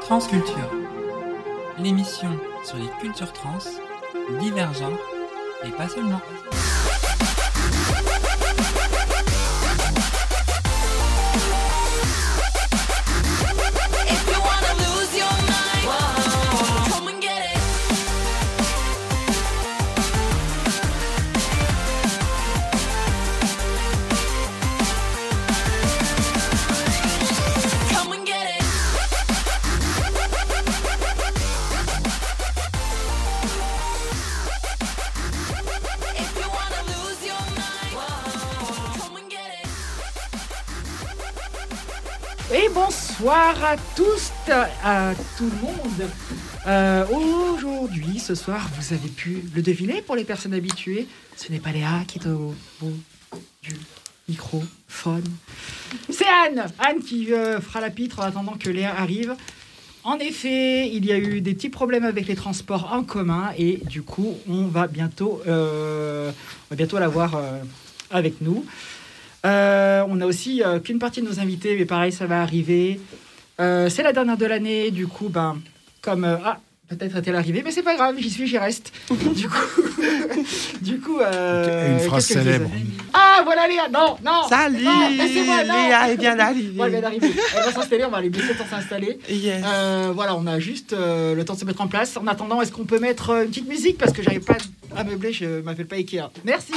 Transculture, l'émission sur les cultures trans, divergentes et pas seulement. À tous, à tout le monde. Euh, Aujourd'hui, ce soir, vous avez pu le deviner pour les personnes habituées. Ce n'est pas Léa qui est au bout du microphone. C'est Anne, Anne qui euh, fera la pitre en attendant que Léa arrive. En effet, il y a eu des petits problèmes avec les transports en commun et du coup, on va bientôt, euh, on va bientôt l'avoir euh, avec nous. Euh, on a aussi qu'une partie de nos invités, mais pareil, ça va arriver. Euh, c'est la dernière de l'année, du coup, ben, comme euh, ah, peut-être est-elle arrivée, mais c'est pas grave, j'y suis, j'y reste. du coup, du coup, euh, Une phrase célèbre. Ah, voilà Léa, non, non. Salut, non, laissez-moi, non. Léa est bien arrivée. Bon, elle vient d'arriver. Elle va s'installer, on va aller laisser le temps s'installer. Yes. Euh, voilà, on a juste euh, le temps de se mettre en place. En attendant, est-ce qu'on peut mettre une petite musique? Parce que j'arrive pas à meubler, je m'appelle pas Ikea. Merci.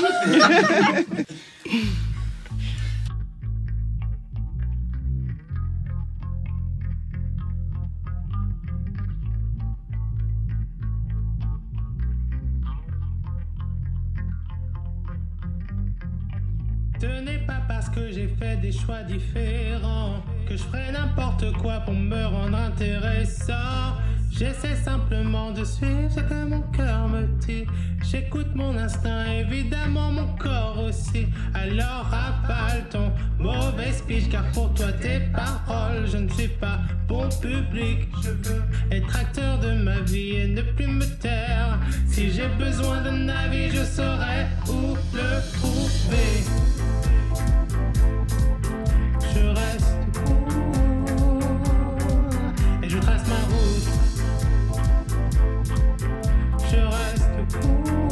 Que j'ai fait des choix différents que je ferai n'importe quoi pour me rendre intéressant. J'essaie simplement de suivre ce que mon cœur me dit. J'écoute mon instinct, évidemment mon corps aussi. Alors avale ton mauvais speech, car pour toi tes paroles, je ne suis pas bon public. Je veux être acteur de ma vie et ne plus me taire. Si j'ai besoin d'un avis, je saurai où le trouver. Je reste court et je trace ma route. Je reste court.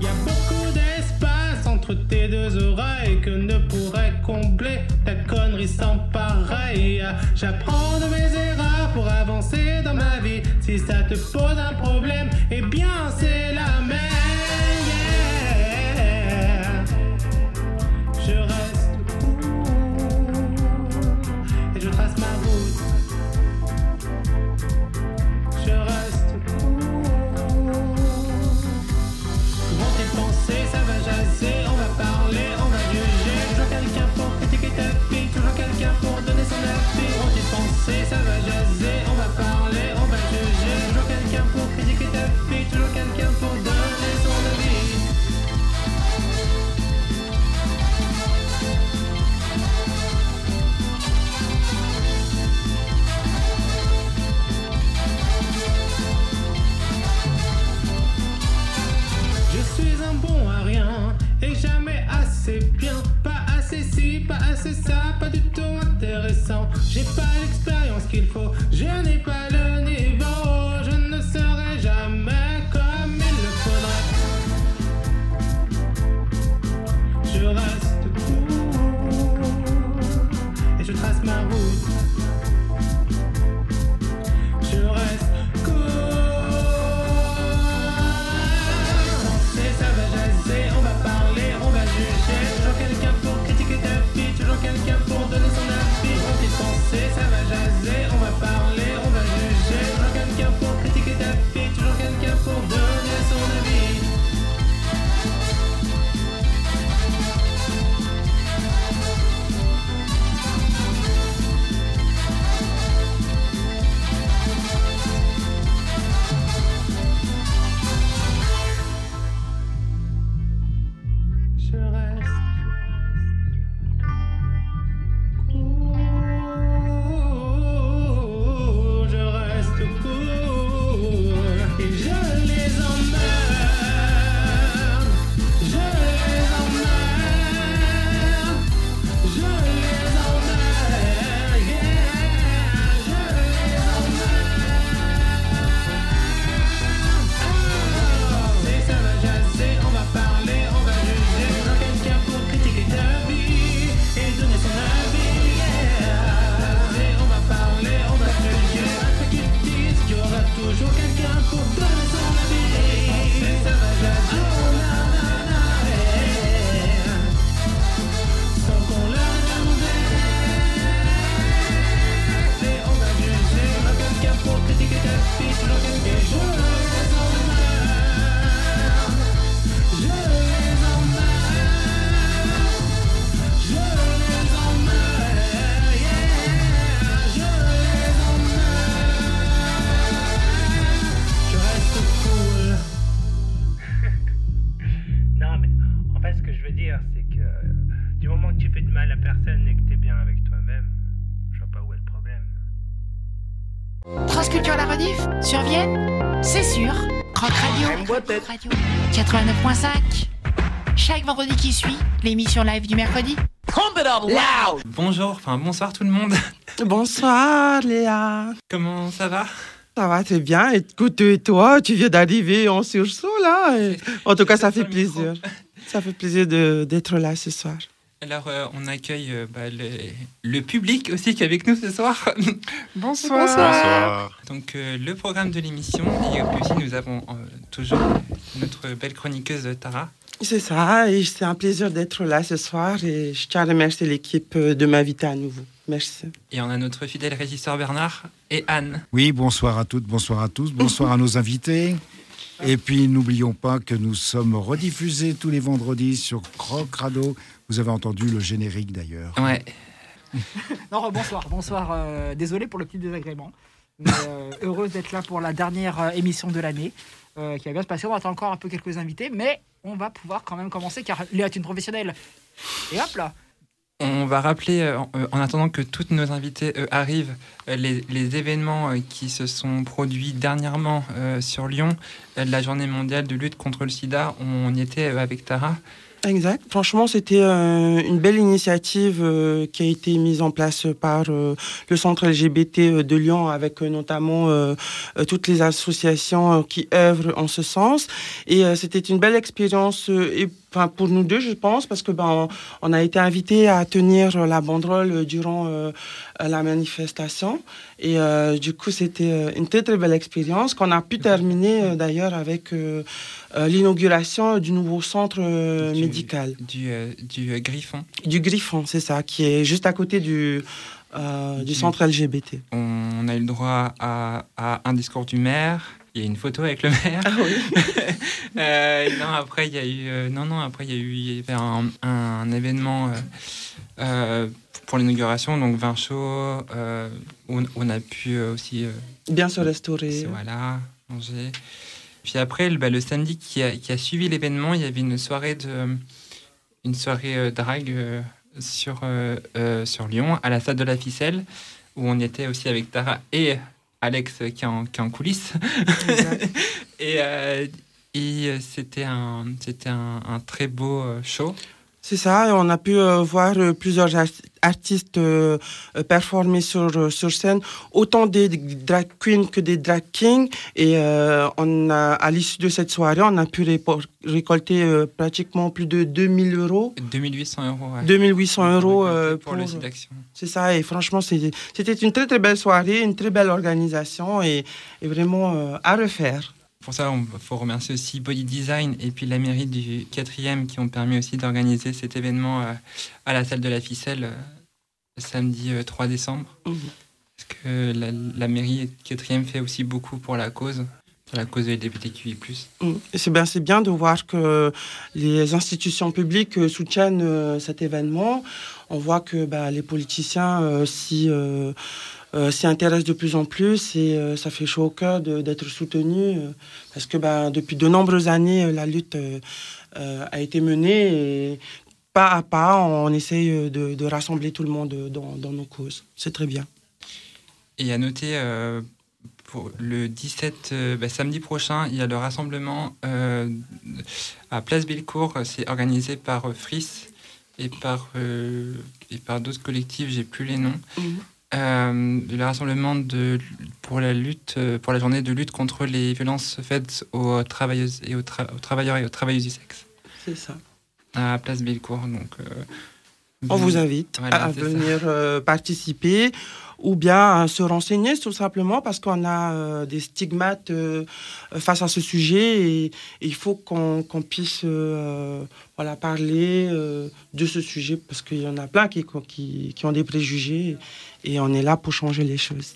Y a beaucoup d'espace entre tes deux oreilles que ne pourrait combler ta connerie sans pareil. J'apprends de mes erreurs pour avancer dans ma vie. Si ça te pose un problème, eh bien c'est la même. Je rediff Sur Vienne C'est sûr. Croc Radio. Croc Radio. 89.5. Chaque vendredi qui suit, l'émission live du mercredi. Bonjour, enfin bonsoir tout le monde. Bonsoir Léa. Comment ça va? Ça va très bien. Écoute, et toi, tu viens d'arriver en sursaut là. En tout cas, ça fait plaisir. Ça fait plaisir de- d'être là ce soir. Alors, euh, on accueille euh, bah, le, le public aussi qui est avec nous ce soir. Bonsoir. Bonsoir. Donc, euh, le programme de l'émission. Et puis aussi, nous avons euh, toujours notre belle chroniqueuse Tara. C'est ça, et c'est un plaisir d'être là ce soir et je tiens à remercier l'équipe de m'inviter à nouveau. Merci. Et on a notre fidèle régisseur Bernard et Anne. Oui, bonsoir à toutes, bonsoir à tous, bonsoir à nos invités. Et puis n'oublions pas que nous sommes rediffusés tous les vendredis sur Croc Radio. Vous avez entendu le générique d'ailleurs. Ouais. Non, bonsoir, bonsoir. euh, désolé pour le petit désagrément. Mais euh, heureuse d'être là pour la dernière euh, émission de l'année, euh, qui va bien se passer. On attend encore un peu quelques invités, mais on va pouvoir quand même commencer car Léa est une professionnelle. Et hop là. On va rappeler, euh, en, en attendant que toutes nos invités euh, arrivent, euh, les, les événements euh, qui se sont produits dernièrement euh, sur Lyon, euh, la journée mondiale de lutte contre le sida. On y était euh, avec Tara. Exact. Franchement, c'était euh, une belle initiative euh, qui a été mise en place par euh, le centre LGBT de Lyon, avec notamment toutes les associations qui œuvrent en ce sens. Et c'était une belle expérience, enfin, pour nous deux, je pense, parce que ben, on, a été invités à tenir la banderole durant euh, la manifestation. Et euh, du coup, c'était euh, une très très belle expérience qu'on a pu terminer d'ailleurs avec euh, l'inauguration du nouveau centre Du- médical, Du, du Griffon. du Griffon, c'est ça, qui est juste à côté du, du Du- centre LGBT. On a eu le droit à, à un discours du maire. Il y a une photo avec le maire. Ah oui. Euh, non, après il y a eu, euh, non, non, après il y a eu, il y avait un, un événement euh, pour l'inauguration, donc vin chaud. où on, on a pu aussi, Bien se restaurer. voilà, manger. Puis après, le, bah, le samedi qui a, qui a suivi l'événement, il y avait une soirée de, une soirée drague sur sur Lyon, à la salle de la ficelle, où on était aussi avec Tara et Alex qui est en, qui est en coulisses. Et, euh, et c'était un, un, un très beau euh, show. C'est ça, on a pu euh, voir plusieurs artistes euh, euh, performer sur, euh, sur scène, autant des drag queens que des drag kings. Et euh, on a, à l'issue de cette soirée, on a pu récolter euh, pratiquement plus de 2000 euros, 2800 euros. ouais. 2800 euros pour, pour, le site d'action. C'est ça, et franchement, c'était une très très belle soirée, une très belle organisation et, et vraiment à refaire. Pour ça, il faut remercier aussi Body Design et puis la mairie du 4e qui ont permis aussi d'organiser cet événement euh, à la salle de la ficelle euh, le samedi euh, 3 décembre. Mhm. Parce que la, la mairie 4e fait aussi beaucoup pour la cause, la cause LGBTQI+. Et C'est bien, c'est bien de voir que les institutions publiques euh, soutiennent euh, cet événement. On voit que bah, les politiciens euh, euh, euh, s'y intéressent de plus en plus et euh, ça fait chaud au cœur de- d'être soutenu euh, parce que bah, depuis de nombreuses années, euh, la lutte euh, euh, a été menée et pas à pas, on essaye de, de rassembler tout le monde dans, dans nos causes. C'est très bien. Et à noter, euh, pour le 17, euh, bah, samedi prochain, il y a le rassemblement euh, à Place Bellecour. C'est organisé par euh, FRIS et par, euh, et par d'autres collectifs, j'ai plus les noms. Mhm. Euh, le rassemblement de, pour la lutte, euh, pour la journée de lutte contre les violences faites aux travailleuses et aux, tra- aux travailleurs et aux travailleuses du sexe C'est ça. à Place Bellecour. Donc, euh, On vous invite Voilà, à venir euh, participer ou bien à se renseigner tout simplement parce qu'on a euh, des stigmates euh, face à ce sujet et, il faut qu'on puisse euh, voilà, parler euh, de ce sujet parce qu'il y en a plein qui ont des préjugés et on est là pour changer les choses.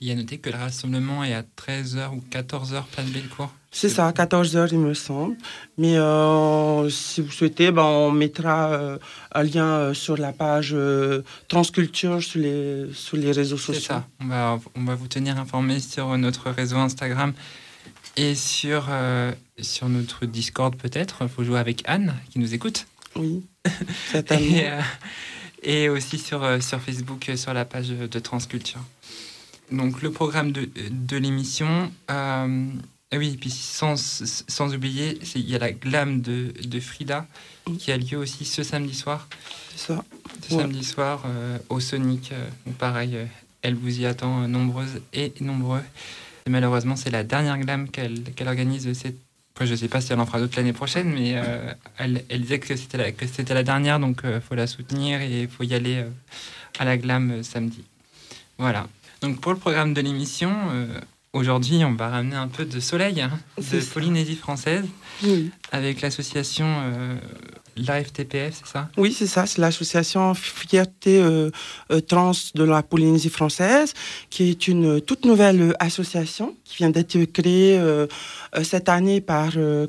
Il y a noté que le rassemblement est à 13h ou 14h, Place Bellecour. C'est ça, à 14h il me semble. Mais euh, si vous souhaitez, ben, on mettra euh, un lien euh, sur la page Transculture sur les, sur les réseaux C'est sociaux. ça. On va, on va vous tenir informé sur notre réseau Instagram et sur, sur notre Discord peut-être. Il faut jouer avec Anne qui nous écoute. Oui, certainement. Et, et aussi sur, sur Facebook, sur la page de Transculture. donc le programme de, de l'émission. Ah oui, et puis sans, sans oublier, il y a la glam de, de Frida qui a lieu aussi ce samedi soir. C'est ça. Ce Ouais. samedi soir euh, au Sonic. euh, donc pareil, euh, elle vous y attend euh, nombreuses et nombreux. Et malheureusement, c'est la dernière glam qu'elle qu'elle organise. Cette... Après, je ne sais pas si elle en fera d'autres l'année prochaine, mais euh, elle, elle disait que c'était la, que la dernière, donc il faut la soutenir et il faut y aller euh, à la glam samedi. Voilà. Donc pour le programme de l'émission, aujourd'hui, on va ramener un peu de soleil hein, de ça. Polynésie française Oui, avec l'association euh, Live TPF, c'est ça? Oui c'est ça. C'est l'association Fierté euh, euh, Trans de la Polynésie française, qui est une toute nouvelle association qui vient d'être créée euh, cette année par euh,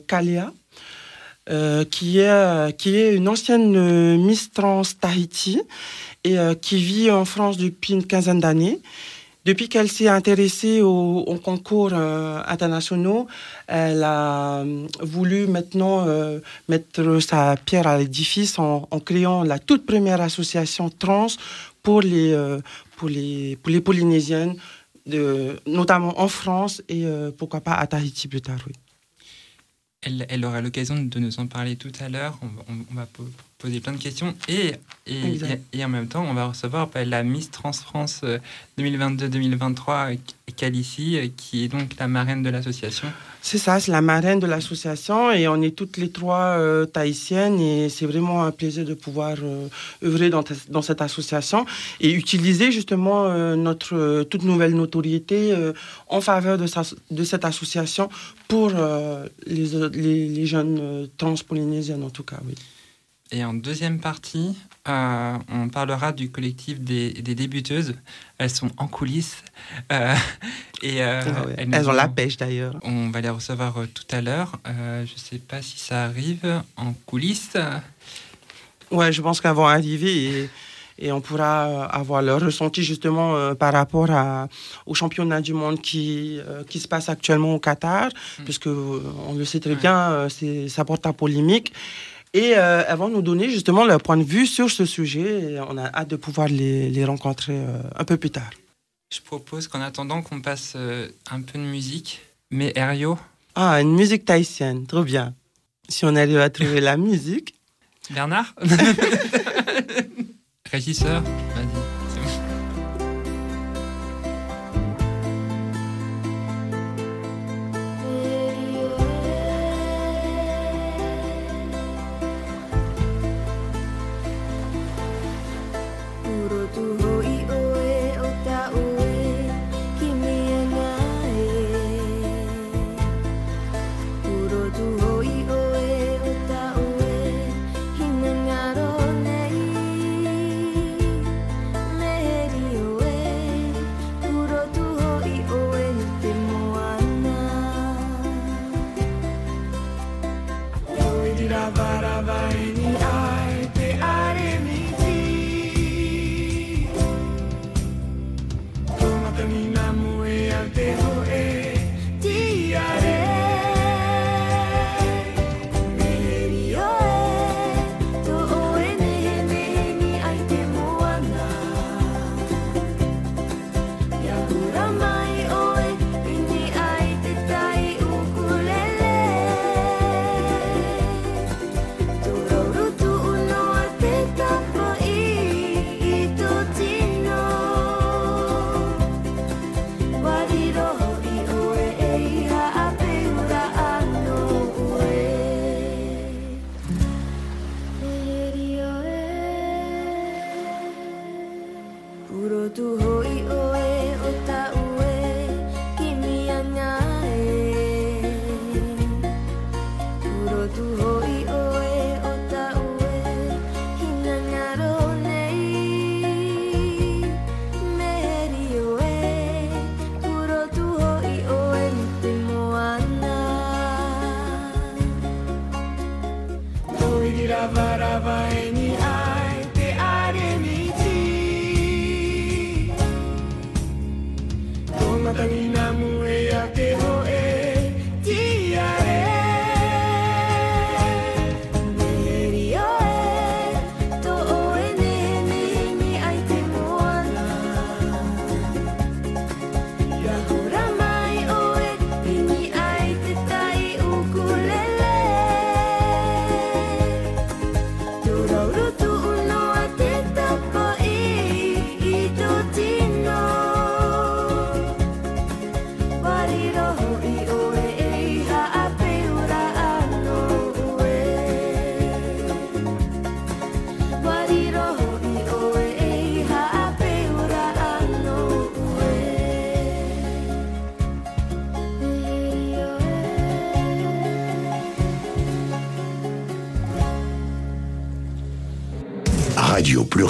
qui, est, qui est une ancienne Miss Trans Tahiti et qui vit en France depuis une quinzaine d'années. Depuis qu'elle s'est intéressée aux, concours euh, internationaux, elle a euh, voulu maintenant euh, mettre sa pierre à l'édifice en, créant la toute première association trans pour les, pour les, pour les Polynésiennes, notamment en France et pourquoi pas à Tahiti plus tard. Elle, aura l'occasion de nous en parler tout à l'heure. On, on- on va poser plein de questions. Et, et, Exact. et, et en même temps, on va recevoir bah, la Miss Trans France euh, 2022-2023, euh, Calici, qui est donc la marraine de l'association. C'est ça, c'est la marraine de l'association et on est toutes les trois euh, tahitiennes et c'est vraiment un plaisir de pouvoir euh, œuvrer dans, cette association et utiliser justement euh, notre euh, toute nouvelle notoriété en faveur de, sa- de cette association pour les, les, les jeunes trans-polynésiennes en tout cas, oui. Et en deuxième partie, euh, on parlera du collectif des, des débuteuses. Elles sont en coulisses. euh, et, euh, Ah ouais. elles ont la pêche d'ailleurs. On va les recevoir tout à l'heure. Je ne sais pas si ça arrive en coulisses. Ouais, je pense qu'elles vont arriver et, et on pourra avoir leur ressenti justement par rapport à, au championnat du monde qui, qui se passe actuellement au Qatar, puisque euh, on le sait très Ouais. bien, ça porte à polémique. Et euh, elles vont nous donner justement leur point de vue sur ce sujet et on a hâte de pouvoir les, les rencontrer euh, un peu plus tard. Je propose qu'en attendant qu'on passe euh, un peu de musique, mais Erio, Ah, une musique tahitienne, trop bien. Si on arrive à trouver la musique. Bernard Régisseur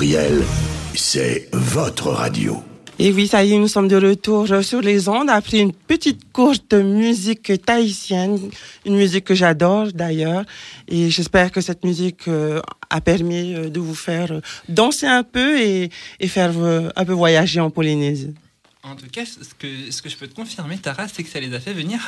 pluriel, c'est votre radio. Et oui, ça y est, nous sommes de retour sur les ondes après une petite courte musique tahitienne, une musique que j'adore d'ailleurs. Et j'espère que cette musique euh, a permis euh, de vous faire euh, danser un peu et, et faire euh, un peu voyager en Polynésie. En tout cas, ce que, ce que je peux te confirmer, Tara, c'est que ça les a fait venir.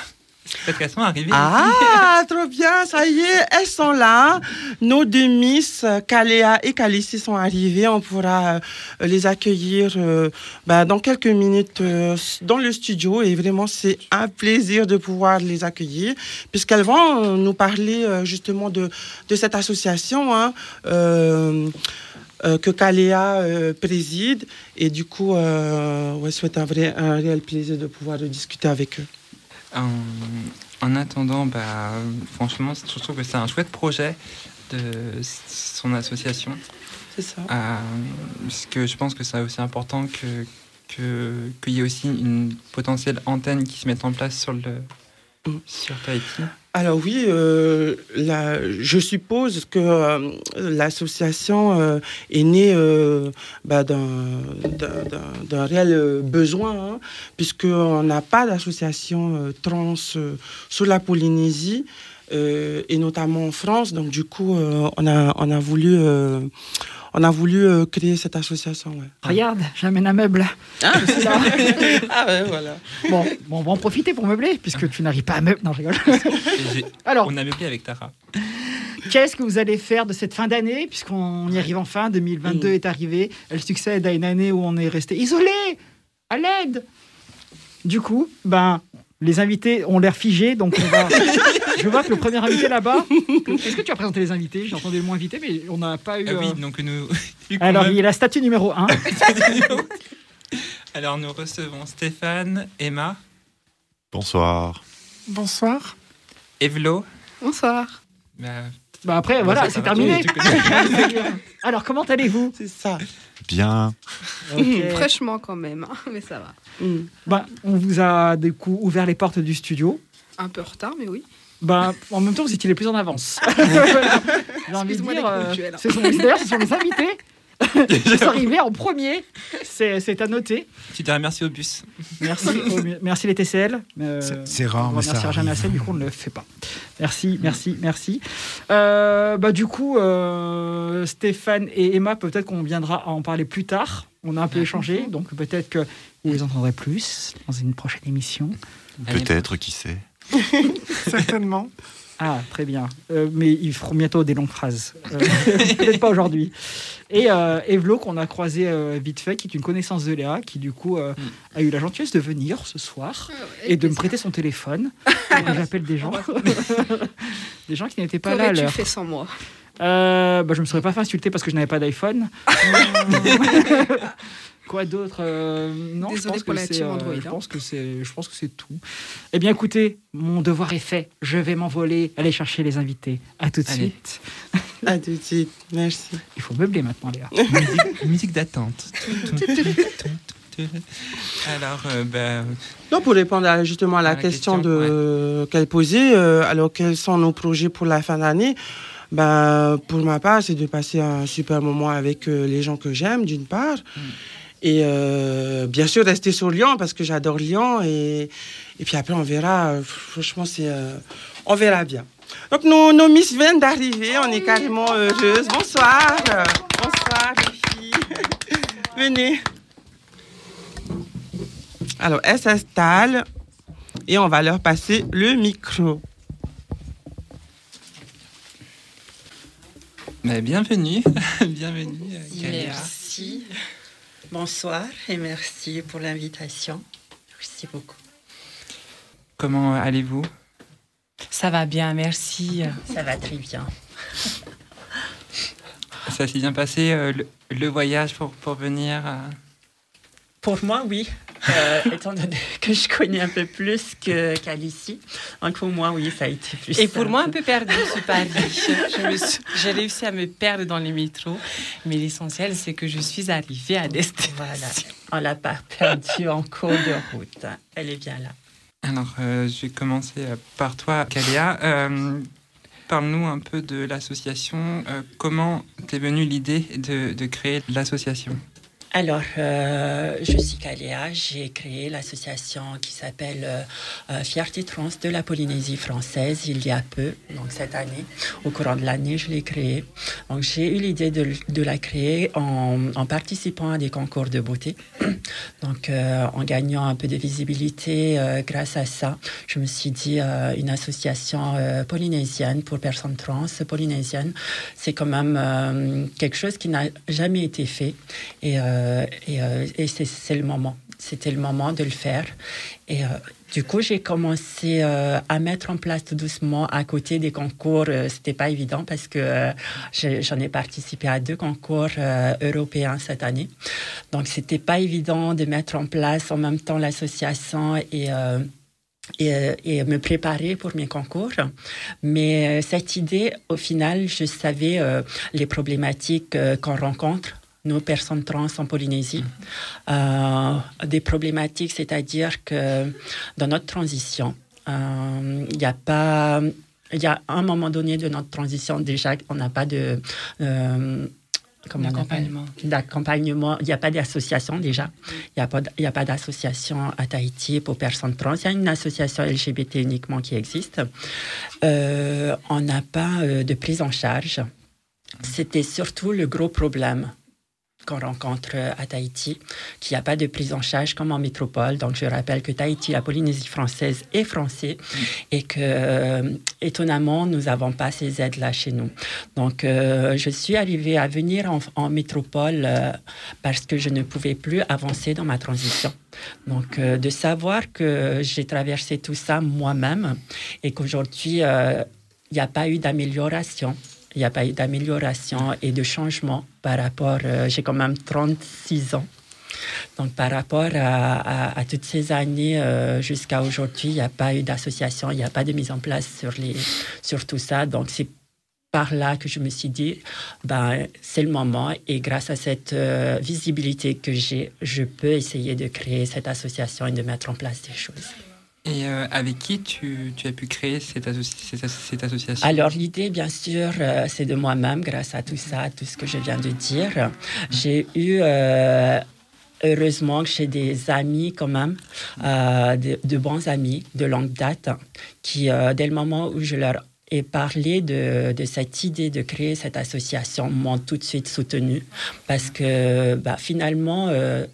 Parce qu'elles sont arrivées. Ah, trop bien, ça y est, elles sont là. Nos deux Miss, Kaléa et Calici, sont arrivées. On pourra euh, les accueillir euh, bah, dans quelques minutes euh, dans le studio. Et vraiment, c'est un plaisir de pouvoir les accueillir, puisqu'elles vont nous parler euh, justement de, de cette association. hein, que Kaléa euh, préside et du coup ouais, c'est un vrai un réel plaisir de pouvoir discuter avec eux. En, en attendant, bah, franchement, je trouve que c'est un chouette projet de son association. C'est ça. Euh, parce que je pense que c'est aussi important que que- qu'il y ait aussi une potentielle antenne qui se mette en place sur le. Alors oui, euh, je suppose que euh, l'association euh, est née bah, d'un réel besoin, hein, puisqu'on n'a pas d'association trans sur la Polynésie, et notamment en France. Donc du coup, on, a, on a voulu, on a voulu euh, créer cette association. ouais. Regarde, j'amène un meuble. Ah, ah ouais, voilà. Bon, bon, on va en profiter pour meubler, puisque tu n'arrives pas à meubler. Non, je rigole. Alors, on a meublé avec Tara. qu'est-ce que vous allez faire de cette fin d'année, puisqu'on y arrive enfin, 2022 Mm. est arrivé, elle succède à une année où on est resté isolé, à l'aide. Du coup, ben, les invités ont l'air figés, donc on va... Je vois que le premier invité là-bas... Est-ce que tu as présenté les invités J'ai entendu le mot invité, mais on n'a pas eu... Ah oui, euh, donc nous. Alors, il y a la statue numéro 1. Alors nous recevons Stéphane, Emma, Bonsoir. Bonsoir. Evlo. Bonsoir. Bah, Bah après, voilà, c'est terminé. Alors, comment allez-vous? C'est ça. Bien. Fraîchement quand même, hein, mais ça va. Mm. Ben, on vous a du coup ouvert les portes du studio. Un peu en retard, mais oui. Ben, en même temps, vous étiez les plus en avance. J'ai envie de dire, d'être euh, ponctuel. ce sont, d'ailleurs, ce sont les invités qui sont arrivés en premier. C'est à noter. Tu dirais merci au bus. Merci, au- merci les TCL. Euh, C'est- rare, on mais ça remerciera jamais assez, du coup, on ne le fait pas. Merci, merci, merci. Euh, bah, du coup, euh, Stéphane et Emma, peut-être qu'on viendra en parler plus tard. On a un peu échangé, donc peut-être que vous les entendrez plus dans une prochaine émission. Peut-être, qui sait. Certainement. Ah, très bien. Euh, mais ils feront bientôt des longues phrases. Euh, Peut-être pas aujourd'hui. Et euh, Evlo, qu'on a croisé euh, vite fait, qui est une connaissance de Léa, qui du coup euh, a eu la gentillesse de venir ce soir et de me prêter son téléphone. J'appelle des gens. des gens qui n'étaient pas là Qu'aurais-tu fait sans moi? Bah, je me serais pas fait insulter parce que je n'avais pas d'iPhone. Quoi d'autre Euh, Non, je Désolée pense pour que la c'est. team euh, Android, je hein. pense que c'est. Je pense que c'est tout. Eh bien, écoutez, mon devoir est fait. Je vais m'envoler, aller chercher les invités. À tout de Allez. suite. À tout de suite. Merci. Il faut meubler maintenant, Léa. musique, musique d'attente. Alors, euh, Non, pour répondre à- justement à la, À la question, question, de qu'elle posait, euh, alors quels sont nos projets pour la fin d'année? Ben, Pour ma part, c'est de passer un super moment avec euh, les gens que j'aime, d'une part. Et euh, bien sûr, rester sur Lyon parce que j'adore Lyon. Et, et puis après, on verra. Franchement, c'est, euh, on verra bien. Donc, nos, nos Miss viennent d'arriver. On est carrément heureuses. Bonsoir. Bonsoir, les filles. Venez. Alors, elles s'installent et on va leur passer le micro. bah, bienvenue. bienvenue, euh, Kalia. Bonsoir et merci pour l'invitation. Merci beaucoup. Comment allez-vous? Ça va bien, merci. Ça va très bien. Ça s'est bien passé euh, le, le voyage pour, pour venir euh, Pour moi, oui. Euh, étant donné que je connais un peu plus qu'Alicie. Donc pour moi, oui, ça a été plus Et pour moi, un peu perdu sur Paris. J'ai réussi à me perdre dans les métros, mais l'essentiel, c'est que je suis arrivée à destination. Voilà. On l'a pas perdu en cours de route. Elle est bien là. Alors, euh, je vais commencer euh, par toi, Kalia. Euh, parle-nous un peu de l'association. Euh, comment t'es venue l'idée de, de créer l'association? Alors, euh, je suis Caléa, j'ai créé l'association qui s'appelle euh, euh, Fierté Trans de la Polynésie française il y a peu, donc cette année. Au courant de l'année, je l'ai créée. Donc, j'ai eu l'idée de, la créer en, participant à des concours de beauté. Donc, en gagnant un peu de visibilité grâce à ça, je me suis dit, une association polynésienne pour personnes trans polynésiennes, c'est quand même quelque chose qui n'a jamais été fait. Et, et, euh, et c'est c'est le moment. C'était le moment de le faire. Et euh, du coup, j'ai commencé euh, à mettre en place tout doucement à côté des concours. Euh, C'était pas évident parce que euh, j'en ai participé à deux concours euh, européens cette année. Donc, c'était pas évident de mettre en place en même temps l'association et euh, et, euh, me préparer pour mes concours. Mais euh, cette idée, au final, je savais euh, les problématiques euh, qu'on rencontre nos personnes trans en Polynésie. Euh, des problématiques, c'est-à-dire que dans notre transition, euh, il n'y a pas... Il y a un moment donné de notre transition, déjà, on n'a pas de... euh, D'accompagnement. d'accompagnement. Il n'y a pas d'association déjà. Il n'y a pas, d'association à Tahiti pour personnes trans. Il y a une association LGBT uniquement qui existe. Euh, on n'a pas euh, de prise en charge. C'était surtout le gros problème qu'on rencontre euh, à Tahiti, qu'il n'y a pas de prise en charge comme en métropole. Donc, je rappelle que Tahiti, la Polynésie française, est français et que, euh, étonnamment, nous n'avons pas ces aides-là chez nous. Donc, euh, je suis arrivée à venir en, en métropole euh, parce que je ne pouvais plus avancer dans ma transition. Donc, de savoir que j'ai traversé tout ça moi-même et qu'aujourd'hui, il n'y a pas eu d'amélioration. Il n'y a pas eu d'amélioration et de changement par rapport. euh, j'ai quand même 36 ans. Donc, par rapport à, toutes ces années euh, jusqu'à aujourd'hui, il n'y a pas eu d'association, il n'y a pas de mise en place sur, les, sur tout ça. Donc, c'est par là que je me suis dit, ben, c'est le moment. Et grâce à cette euh, visibilité que j'ai, je peux essayer de créer cette association et de mettre en place des choses. Et euh, avec qui tu, tu as pu créer cette, asso- cette, asso- cette association? Alors l'idée, bien sûr, euh, c'est de moi-même, grâce à tout ça, tout ce que je viens de dire. J'ai eu, euh, heureusement, que j'ai des amis quand même, euh, de, de bons amis de longue date, qui, dès le moment où je leur ai parlé de, de cette idée de créer cette association, m'ont tout de suite soutenu parce que bah, finalement, euh,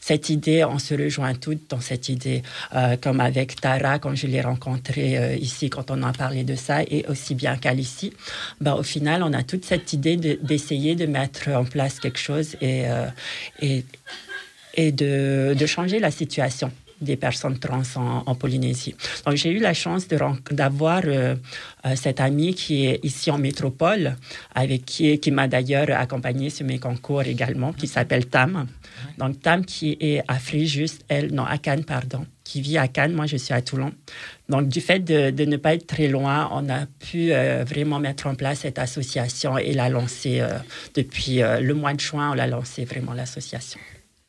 cette idée, on se rejoint toutes dans cette idée, euh, comme avec Tara, quand je l'ai rencontrée euh, ici, quand on a parlé de ça, et aussi bien qu'Alicie. Ben, au final, on a toute cette idée de- d'essayer de, mettre en place quelque chose et, euh, et, et de, de changer la situation des personnes trans en, Polynésie. Donc, j'ai eu la chance d'avoir cette amie qui est ici en métropole, avec qui, qui m'a d'ailleurs accompagnée sur mes concours également, qui s'appelle Tam. Donc, Tam qui est à Fréjus, elle, non, à Cannes, pardon, qui vit à Cannes. Moi, je suis à Toulon. Donc, du fait de, ne pas être très loin, on a pu euh, vraiment mettre en place cette association et la lancer euh, depuis euh, le mois de juin. On l'a lancé vraiment l'association.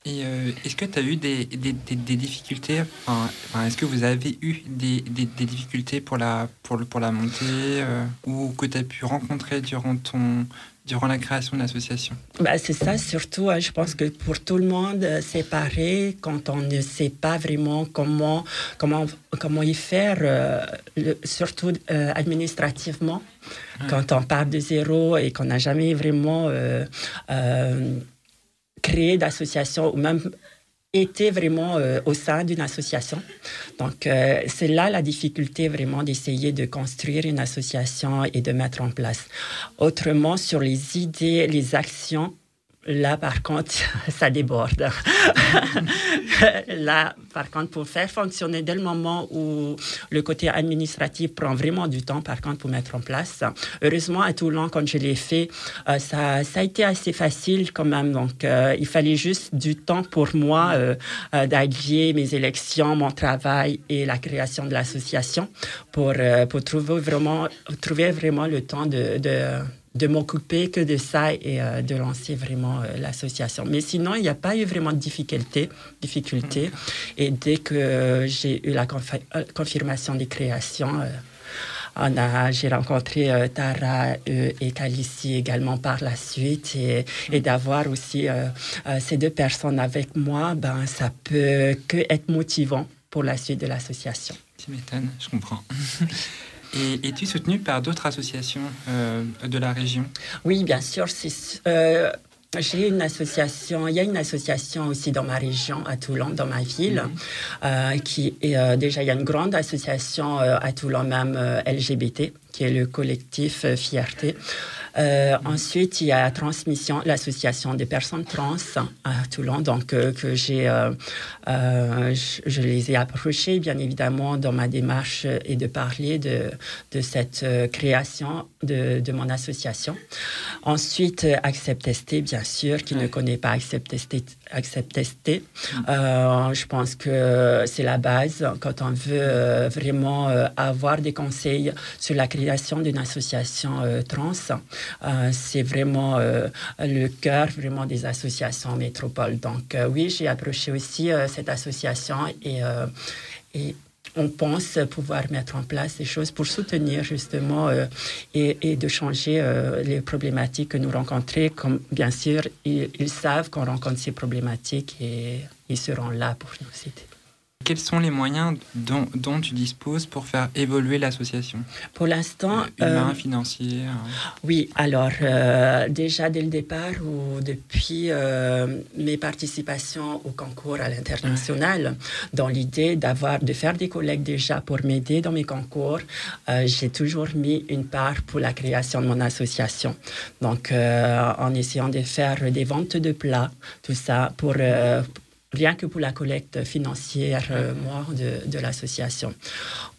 Et est-ce que tu as eu des, des, des- difficultés Est-ce que vous avez eu des, difficultés pour la, pour pour la montée ou que tu as pu rencontrer durant, ton, durant la création de l'association? Bah, c'est ça, surtout, hein, je pense que pour tout le monde, euh, c'est pareil quand on ne sait pas vraiment comment, comment, comment y faire, euh, le- surtout euh, administrativement, quand on part de zéro et qu'on n'a jamais vraiment euh, euh, créé d'association ou même été vraiment euh, au sein d'une association. Donc, euh, c'est là la difficulté vraiment d'essayer de construire une association et de mettre en place. Autrement, sur les idées, les actions, là, par contre, ça déborde. là, par contre, pour faire fonctionner dès le moment où le côté administratif prend vraiment du temps, par contre, pour mettre en place. Heureusement, à Toulon, quand je l'ai fait, euh, ça, ça a été assez facile quand même. Donc, euh, il fallait juste du temps pour moi euh, euh, mes élections, mon travail et la création de l'association pour, pour trouver, vraiment, trouver vraiment le temps de, de de m'occuper que de ça et euh, de lancer vraiment euh, l'association. Mais sinon, il n'y a pas eu vraiment de difficulté, difficulté. Et dès que euh, j'ai eu la confi- confirmation des créations, j'ai rencontré euh, Tara euh, et Calici également par la suite et, et d'avoir aussi euh, ces deux personnes avec moi, ben, ça peut que être motivant pour la suite de l'association. Tu m'étonnes, je comprends. Et es-tu soutenu par d'autres associations euh, de la région? Oui, bien sûr. euh, j'ai une association, il y a une association aussi dans ma région, à Toulon, dans ma ville, euh, qui est déjà, il y a une grande association à Toulon, même LGBT, qui est le collectif Fierté. Euh, Ensuite, il y a Transmission, l'association des personnes trans à Toulon, donc euh, que j'ai, euh, je, je les ai approchés, bien évidemment, dans ma démarche et de parler de, de cette création de, de mon association. Ensuite, Accept Testé, bien sûr, qui ne connaît pas Accept Testé. Accept Testé. Euh, je pense que c'est la base quand on veut euh, vraiment euh, avoir des conseils sur la création d'une association trans. C'est vraiment le cœur vraiment des associations métropole. Donc oui, j'ai approché aussi cette association et on pense pouvoir mettre en place des choses pour soutenir justement euh, et, de changer euh, les problématiques que nous rencontrons. Comme bien sûr, ils savent qu'on rencontre ces problématiques et ils seront là pour nous aider. Quels sont les moyens dont, dont tu disposes pour faire évoluer l'association Pour l'instant, Humain, euh, financier hein. Oui, alors euh, déjà dès le départ ou depuis euh, mes participations au concours à l'international, dans l'idée d'avoir de faire des collègues déjà pour m'aider dans mes concours, euh, j'ai toujours mis une part pour la création de mon association. Donc euh, en essayant de faire des ventes de plats, tout ça pour euh, rien que pour la collecte financière, euh, moi, de, de l'association.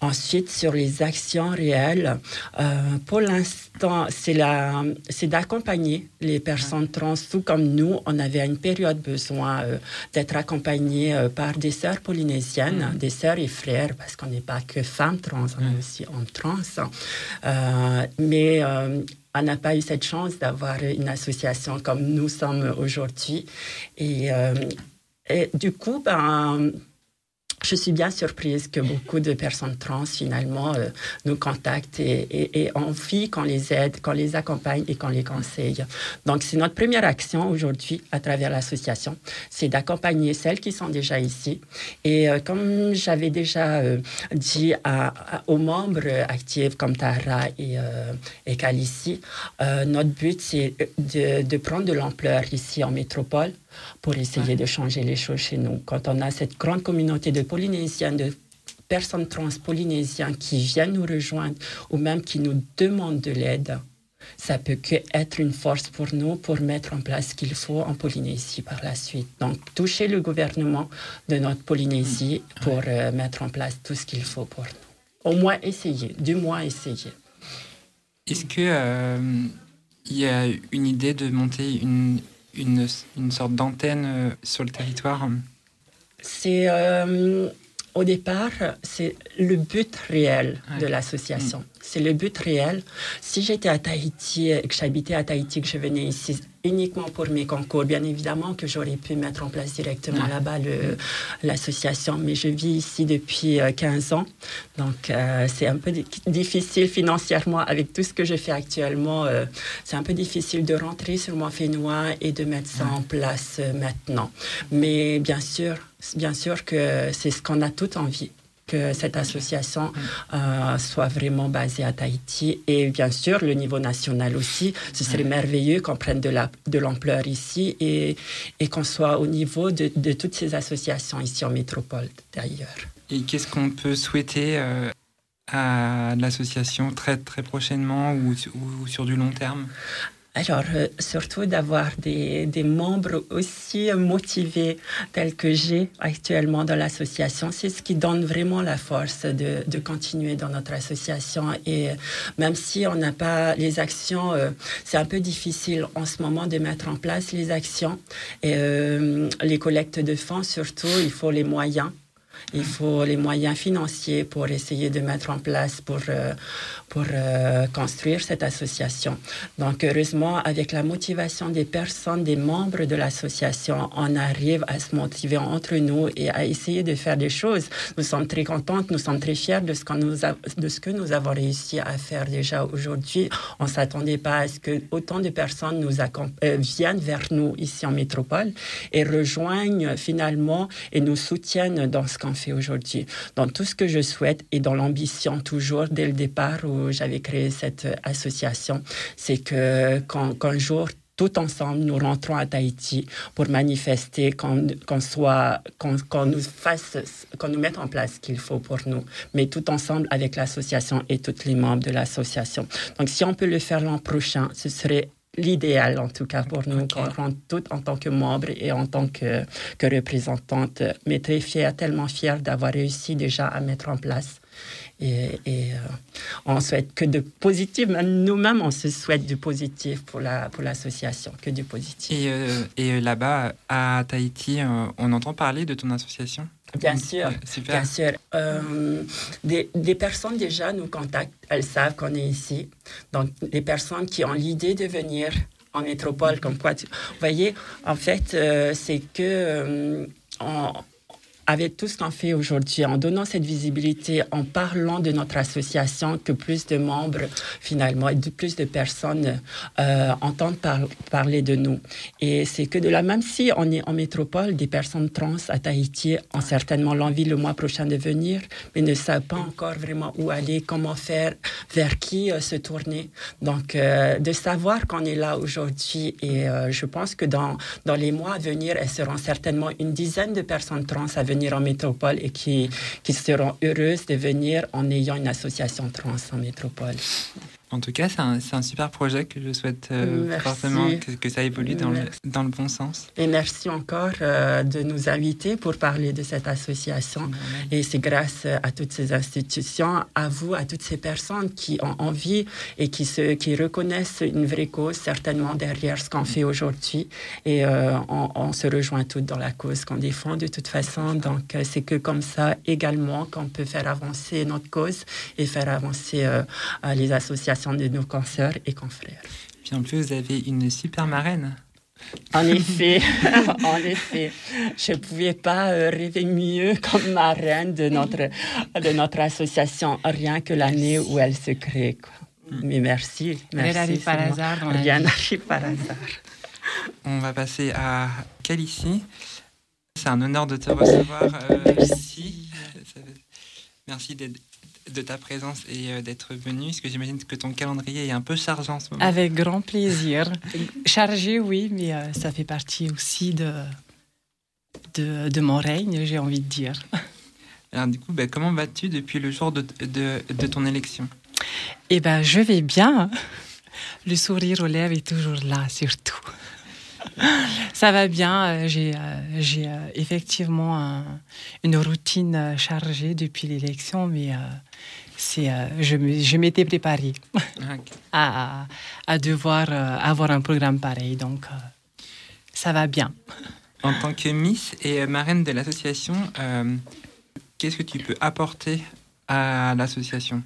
Ensuite, sur les actions réelles, euh, pour l'instant, c'est la, c'est d'accompagner les personnes trans, tout comme nous, on avait à une période besoin euh, d'être accompagnés euh, par des sœurs polynésiennes, des sœurs et frères, parce qu'on n'est pas que femmes trans, on est aussi hommes trans. Mais on n'a pas eu cette chance d'avoir une association comme nous sommes aujourd'hui. Et, euh, et du coup, ben, je suis bien surprise que beaucoup de personnes trans, finalement, euh, nous contactent et, et, et envie qu'on les aide, qu'on les accompagne et qu'on les conseille. Donc, c'est notre première action aujourd'hui à travers l'association, c'est d'accompagner celles qui sont déjà ici. Et euh, comme j'avais déjà euh, dit aux membres actifs comme Tara et, et Calici, notre but, c'est de prendre de l'ampleur ici en métropole pour essayer de changer les choses chez nous. Quand on a cette grande communauté de Polynésiens, de personnes trans polynésiennes qui viennent nous rejoindre ou même qui nous demandent de l'aide, ça peut que être une force pour nous pour mettre en place ce qu'il faut en Polynésie par la suite. Donc, toucher le gouvernement de notre Polynésie pour euh, mettre en place tout ce qu'il faut pour nous. Au moins essayer, du moins essayer. Est-ce que euh, il y a une idée de monter une, une, une sorte d'antenne euh, sur le territoire C'est euh, au départ, c'est le but réel de l'association. C'est le but réel. Si j'étais à Tahiti, que j'habitais à Tahiti, que je venais ici uniquement pour mes concours, bien évidemment que j'aurais pu mettre en place directement là-bas l'association. Mais je vis ici depuis euh, 15 ans. Donc, euh, c'est un peu di- difficile financièrement avec tout ce que je fais actuellement. euh, c'est un peu difficile de rentrer sur mon fénois et de mettre ça en place euh, maintenant. Mais bien sûr, bien sûr que c'est ce qu'on a tout envie que cette association euh, soit vraiment basée à Tahiti et bien sûr le niveau national aussi. Ce serait merveilleux qu'on prenne de la- de l'ampleur ici et, et qu'on soit au niveau de, de toutes ces associations ici en métropole d'ailleurs. Et qu'est-ce qu'on peut souhaiter euh, à l'association très, très prochainement ou sur du long terme? Alors, euh, surtout d'avoir des, des membres aussi motivés tels que j'ai actuellement dans l'association, c'est ce qui donne vraiment la force de, de continuer dans notre association. Et euh, même si on n'a pas les actions, euh, c'est un peu difficile en ce moment de mettre en place les actions. Et euh, les collectes de fonds, surtout, il faut les moyens. Il faut les moyens financiers pour essayer de mettre en place pour, euh, pour euh, construire cette association. Donc, heureusement, avec la motivation des personnes, des membres de l'association, on arrive à se motiver entre nous et à essayer de faire des choses. Nous sommes très contentes, nous sommes très fiers de ce, qu'on nous de ce que nous avons réussi à faire déjà aujourd'hui. On ne s'attendait pas à ce que autant de personnes nous euh, viennent vers nous ici en métropole et rejoignent finalement et nous soutiennent dans ce qu'on fait aujourd'hui. Dans tout ce que je souhaite et dans l'ambition toujours dès le départ où j'avais créé cette euh, association, c'est que qu'un jour tout ensemble, nous rentrons à Tahiti pour manifester, qu'on qu'on soit, qu'on qu'on nous fasse, qu'on nous mette en place ce qu'il faut pour nous, mais tout ensemble avec l'association et tous les membres de l'association. Donc, si on peut le faire l'an prochain, ce serait l'idéal en tout cas pour nous, qu'on rentre toutes en tant que membres et en tant que, que représentantes, mais très fiers, tellement fiers d'avoir réussi déjà à mettre en place. Et, et, euh, on souhaite que de positif, même nous-mêmes, on se souhaite du positif pour la pour l'association, que du positif. Et, euh, et euh, là-bas, à Tahiti, euh, on entend parler de ton association? Bien sûr, Ouais, super. bien sûr. Euh, des, des personnes déjà nous contactent, elles savent qu'on est ici. Donc, les personnes qui ont l'idée de venir en métropole, comme quoi, tu- vous voyez, en fait, euh, c'est que euh, on- avec tout ce qu'on fait aujourd'hui, en donnant cette visibilité, en parlant de notre association, que plus de membres, finalement, et de plus de personnes euh, entendent par- parler de nous. Et c'est que de là, même si on est en métropole, des personnes trans à Tahiti ont certainement l'envie le mois prochain de venir, mais ne savent pas encore vraiment où aller, comment faire, vers qui euh, se tourner. Donc, euh, de savoir qu'on est là aujourd'hui, et je pense que dans, dans les mois à venir, elles seront certainement une dizaine de personnes trans à venir en métropole et qui, qui seront heureuses de venir en ayant une association trans en métropole. En tout cas, c'est un, super projet que je souhaite euh, Merci. forcément que, que ça évolue dans le, Merci. dans le bon sens. Et merci encore euh, de nous inviter pour parler de cette association. Et c'est grâce à toutes ces institutions, à vous, à toutes ces personnes qui ont envie et qui, se, qui reconnaissent une vraie cause, certainement derrière ce qu'on fait aujourd'hui. Et euh, on, on se rejoint toutes dans la cause qu'on défend de toute façon. Donc, euh, c'est que comme ça également qu'on peut faire avancer notre cause et faire avancer euh, euh, les associations de nos consoeurs et confrères. Puis en plus, vous avez une super marraine. En effet, en effet, je ne pouvais pas euh, rêver mieux comme marraine de notre, de notre association, rien que l'année où elle se crée. quoi. Mais merci, Rien merci. n'arrive par hasard Rien n'arrive par hasard. On va passer à Calici. C'est un honneur de te recevoir euh, ici. Merci d'être- de ta présence et euh, d'être venu, parce que j'imagine que ton calendrier est un peu chargé en ce moment. Avec grand plaisir. Chargé, oui, mais euh, ça fait partie aussi de, de, de mon règne, j'ai envie de dire. Alors du coup, bah, comment vas-tu depuis le jour de, de, de ton élection? Eh ben, je vais bien. Le sourire aux lèvres est toujours là, surtout. Ça va bien. J'ai euh, effectivement un- une routine chargée depuis l'élection, mais c'est, euh, je je m'étais préparée à, à devoir euh, avoir un programme pareil. Donc, euh, ça va bien. En tant que Miss et marraine de l'association, qu'est-ce que tu peux apporter à l'association?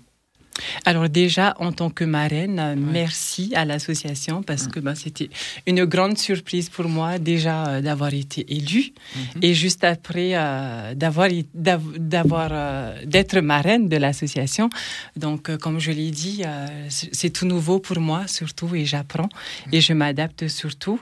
Alors déjà, en tant que marraine, merci à l'association parce que ben, c'était une grande surprise pour moi déjà euh, d'avoir été élue et juste après euh, d'avoir d'av- d'avoir euh, d'être marraine de l'association. Donc, comme je l'ai dit, c'est tout nouveau pour moi surtout et j'apprends et je m'adapte surtout.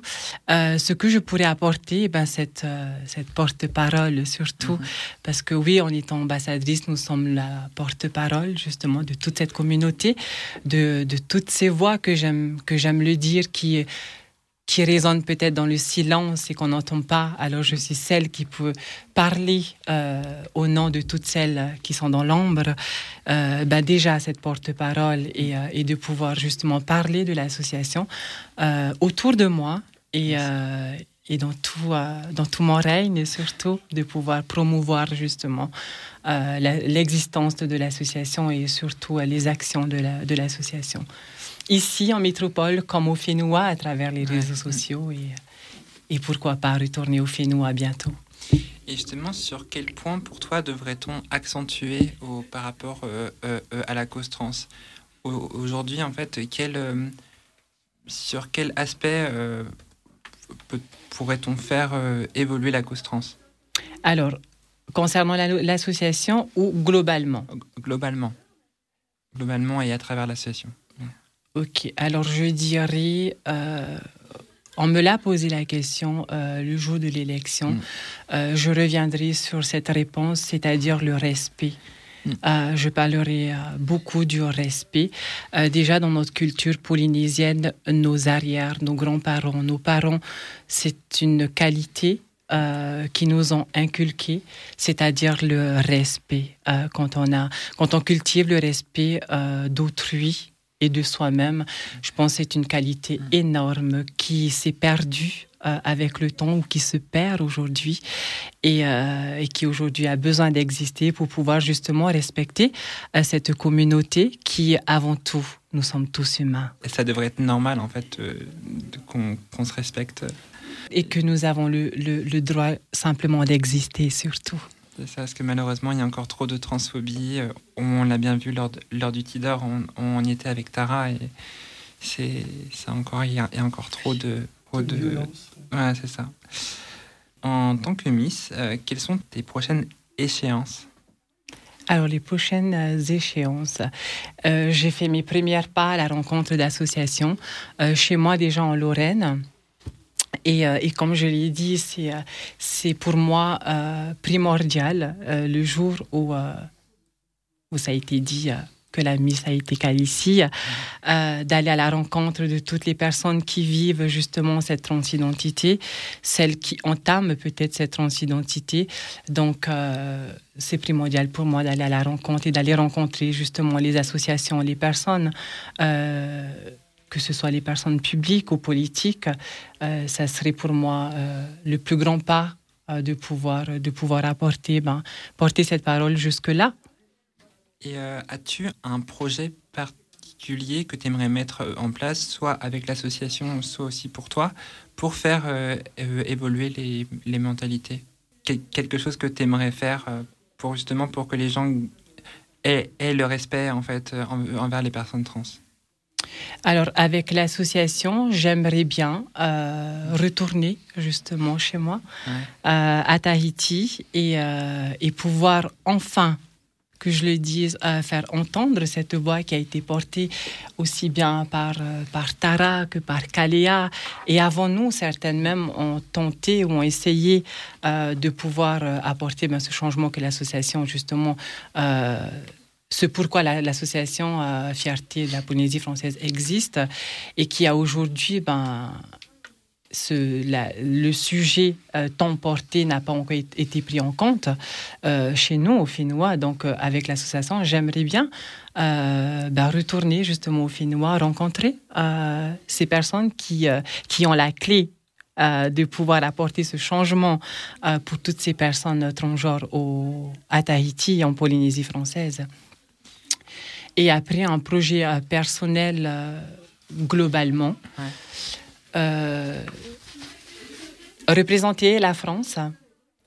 Ce que je pourrais apporter, ben, cette, cette porte-parole surtout, parce que oui, en étant ambassadrice, nous sommes la porte-parole justement de toute cette communauté, de, de toutes ces voix que j'aime que j'aime le dire, qui qui résonnent peut-être dans le silence et qu'on n'entend pas. Alors je suis celle qui peut parler euh, au nom de toutes celles qui sont dans l'ombre. Euh, ben déjà cette porte-parole et, euh, et de pouvoir justement parler de l'association autour de moi et, et dans tout, euh, dans tout mon règne, et surtout de pouvoir promouvoir justement euh, l'existence de l'association et surtout euh, les actions de la- de l'association. Ici, en métropole, comme au Fénois, à travers les réseaux sociaux et, et pourquoi pas retourner au Fénois bientôt. Et justement, sur quel point pour toi devrait-on accentuer au, par rapport euh, euh, euh, à la cause trans? Au- Aujourd'hui, en fait, quel, euh, sur quel aspect peut- pourrait-on faire euh, évoluer la cause trans? Alors, concernant la- l'association ou globalement? Globalement. Globalement et à travers l'association. Ok, alors je dirais, euh, on me l'a posé la question euh, le jour de l'élection. Euh, je reviendrai sur cette réponse, c'est-à-dire le respect. Euh, je parlerai euh, beaucoup du respect. Euh, déjà, dans notre culture polynésienne, nos arrières, nos grands-parents, nos parents, c'est une qualité qui nous ont inculqué, c'est-à-dire le respect. Quand, on a, quand on cultive le respect d'autrui et de soi-même, je pense que c'est une qualité énorme qui s'est perdue euh, avec le temps ou qui se perd aujourd'hui et, euh, et qui aujourd'hui a besoin d'exister pour pouvoir justement respecter euh, cette communauté qui, avant tout, nous sommes tous humains. Et ça devrait être normal, en fait, qu'on se respecte. et que nous avons le, le- le droit simplement d'exister surtout. C'est ça, parce que malheureusement, il y a encore trop de transphobie. Euh, On l'a bien vu lors, de- lors du Tidor, on, on y était avec Tara et c'est c'est encore, il y, a, il y a encore trop de. Trop de ouais, c'est ça. En tant que Miss, euh, quelles sont tes prochaines échéances? Alors, les prochaines euh, échéances, euh, j'ai fait mes premières pas à la rencontre d'associations euh, chez moi déjà en Lorraine. Et, euh, et comme je l'ai dit, c'est, euh, pour moi euh, primordial le jour où, ça a été dit que la Miss a été qualifiée, d'aller à la rencontre de toutes les personnes qui vivent justement cette transidentité, celles qui entament peut-être cette transidentité. Donc, c'est primordial pour moi d'aller à la rencontre et d'aller rencontrer justement les associations, les personnes. Que ce soit les personnes publiques ou politiques, euh, ça serait pour moi euh, le plus grand pas euh, de, pouvoir, de pouvoir apporter, ben, porter cette parole jusque-là. Et as-tu un projet particulier que tu aimerais mettre en place, soit avec l'association, soit aussi pour toi, pour faire évoluer les, mentalités? Quel- Quelque chose que tu aimerais faire pour justement pour que les gens aient, aient le respect en fait en- envers les personnes trans? Alors, avec l'association, j'aimerais bien euh, retourner justement chez moi, Ouais. euh, à Tahiti, et, euh, et pouvoir enfin, que je le dise, faire entendre cette voix qui a été portée aussi bien par, par Tara que par Kalea. Et avant nous, certaines même ont tenté ou ont essayé de pouvoir apporter ben, ce changement que l'association, justement, ce pourquoi la- l'association euh, Fierté de la Polynésie française existe et qui a aujourd'hui, ben, le sujet euh, tant porté n'a pas encore été- pris en compte euh, chez nous, au Finnois. Donc, euh, avec l'association, j'aimerais bien ben, retourner justement au Finnois, rencontrer ces personnes qui, qui ont la clé de pouvoir apporter ce changement pour toutes ces personnes transgenres au, à Tahiti en Polynésie française. Et après, un projet euh, personnel euh, globalement. Euh, représenter la France,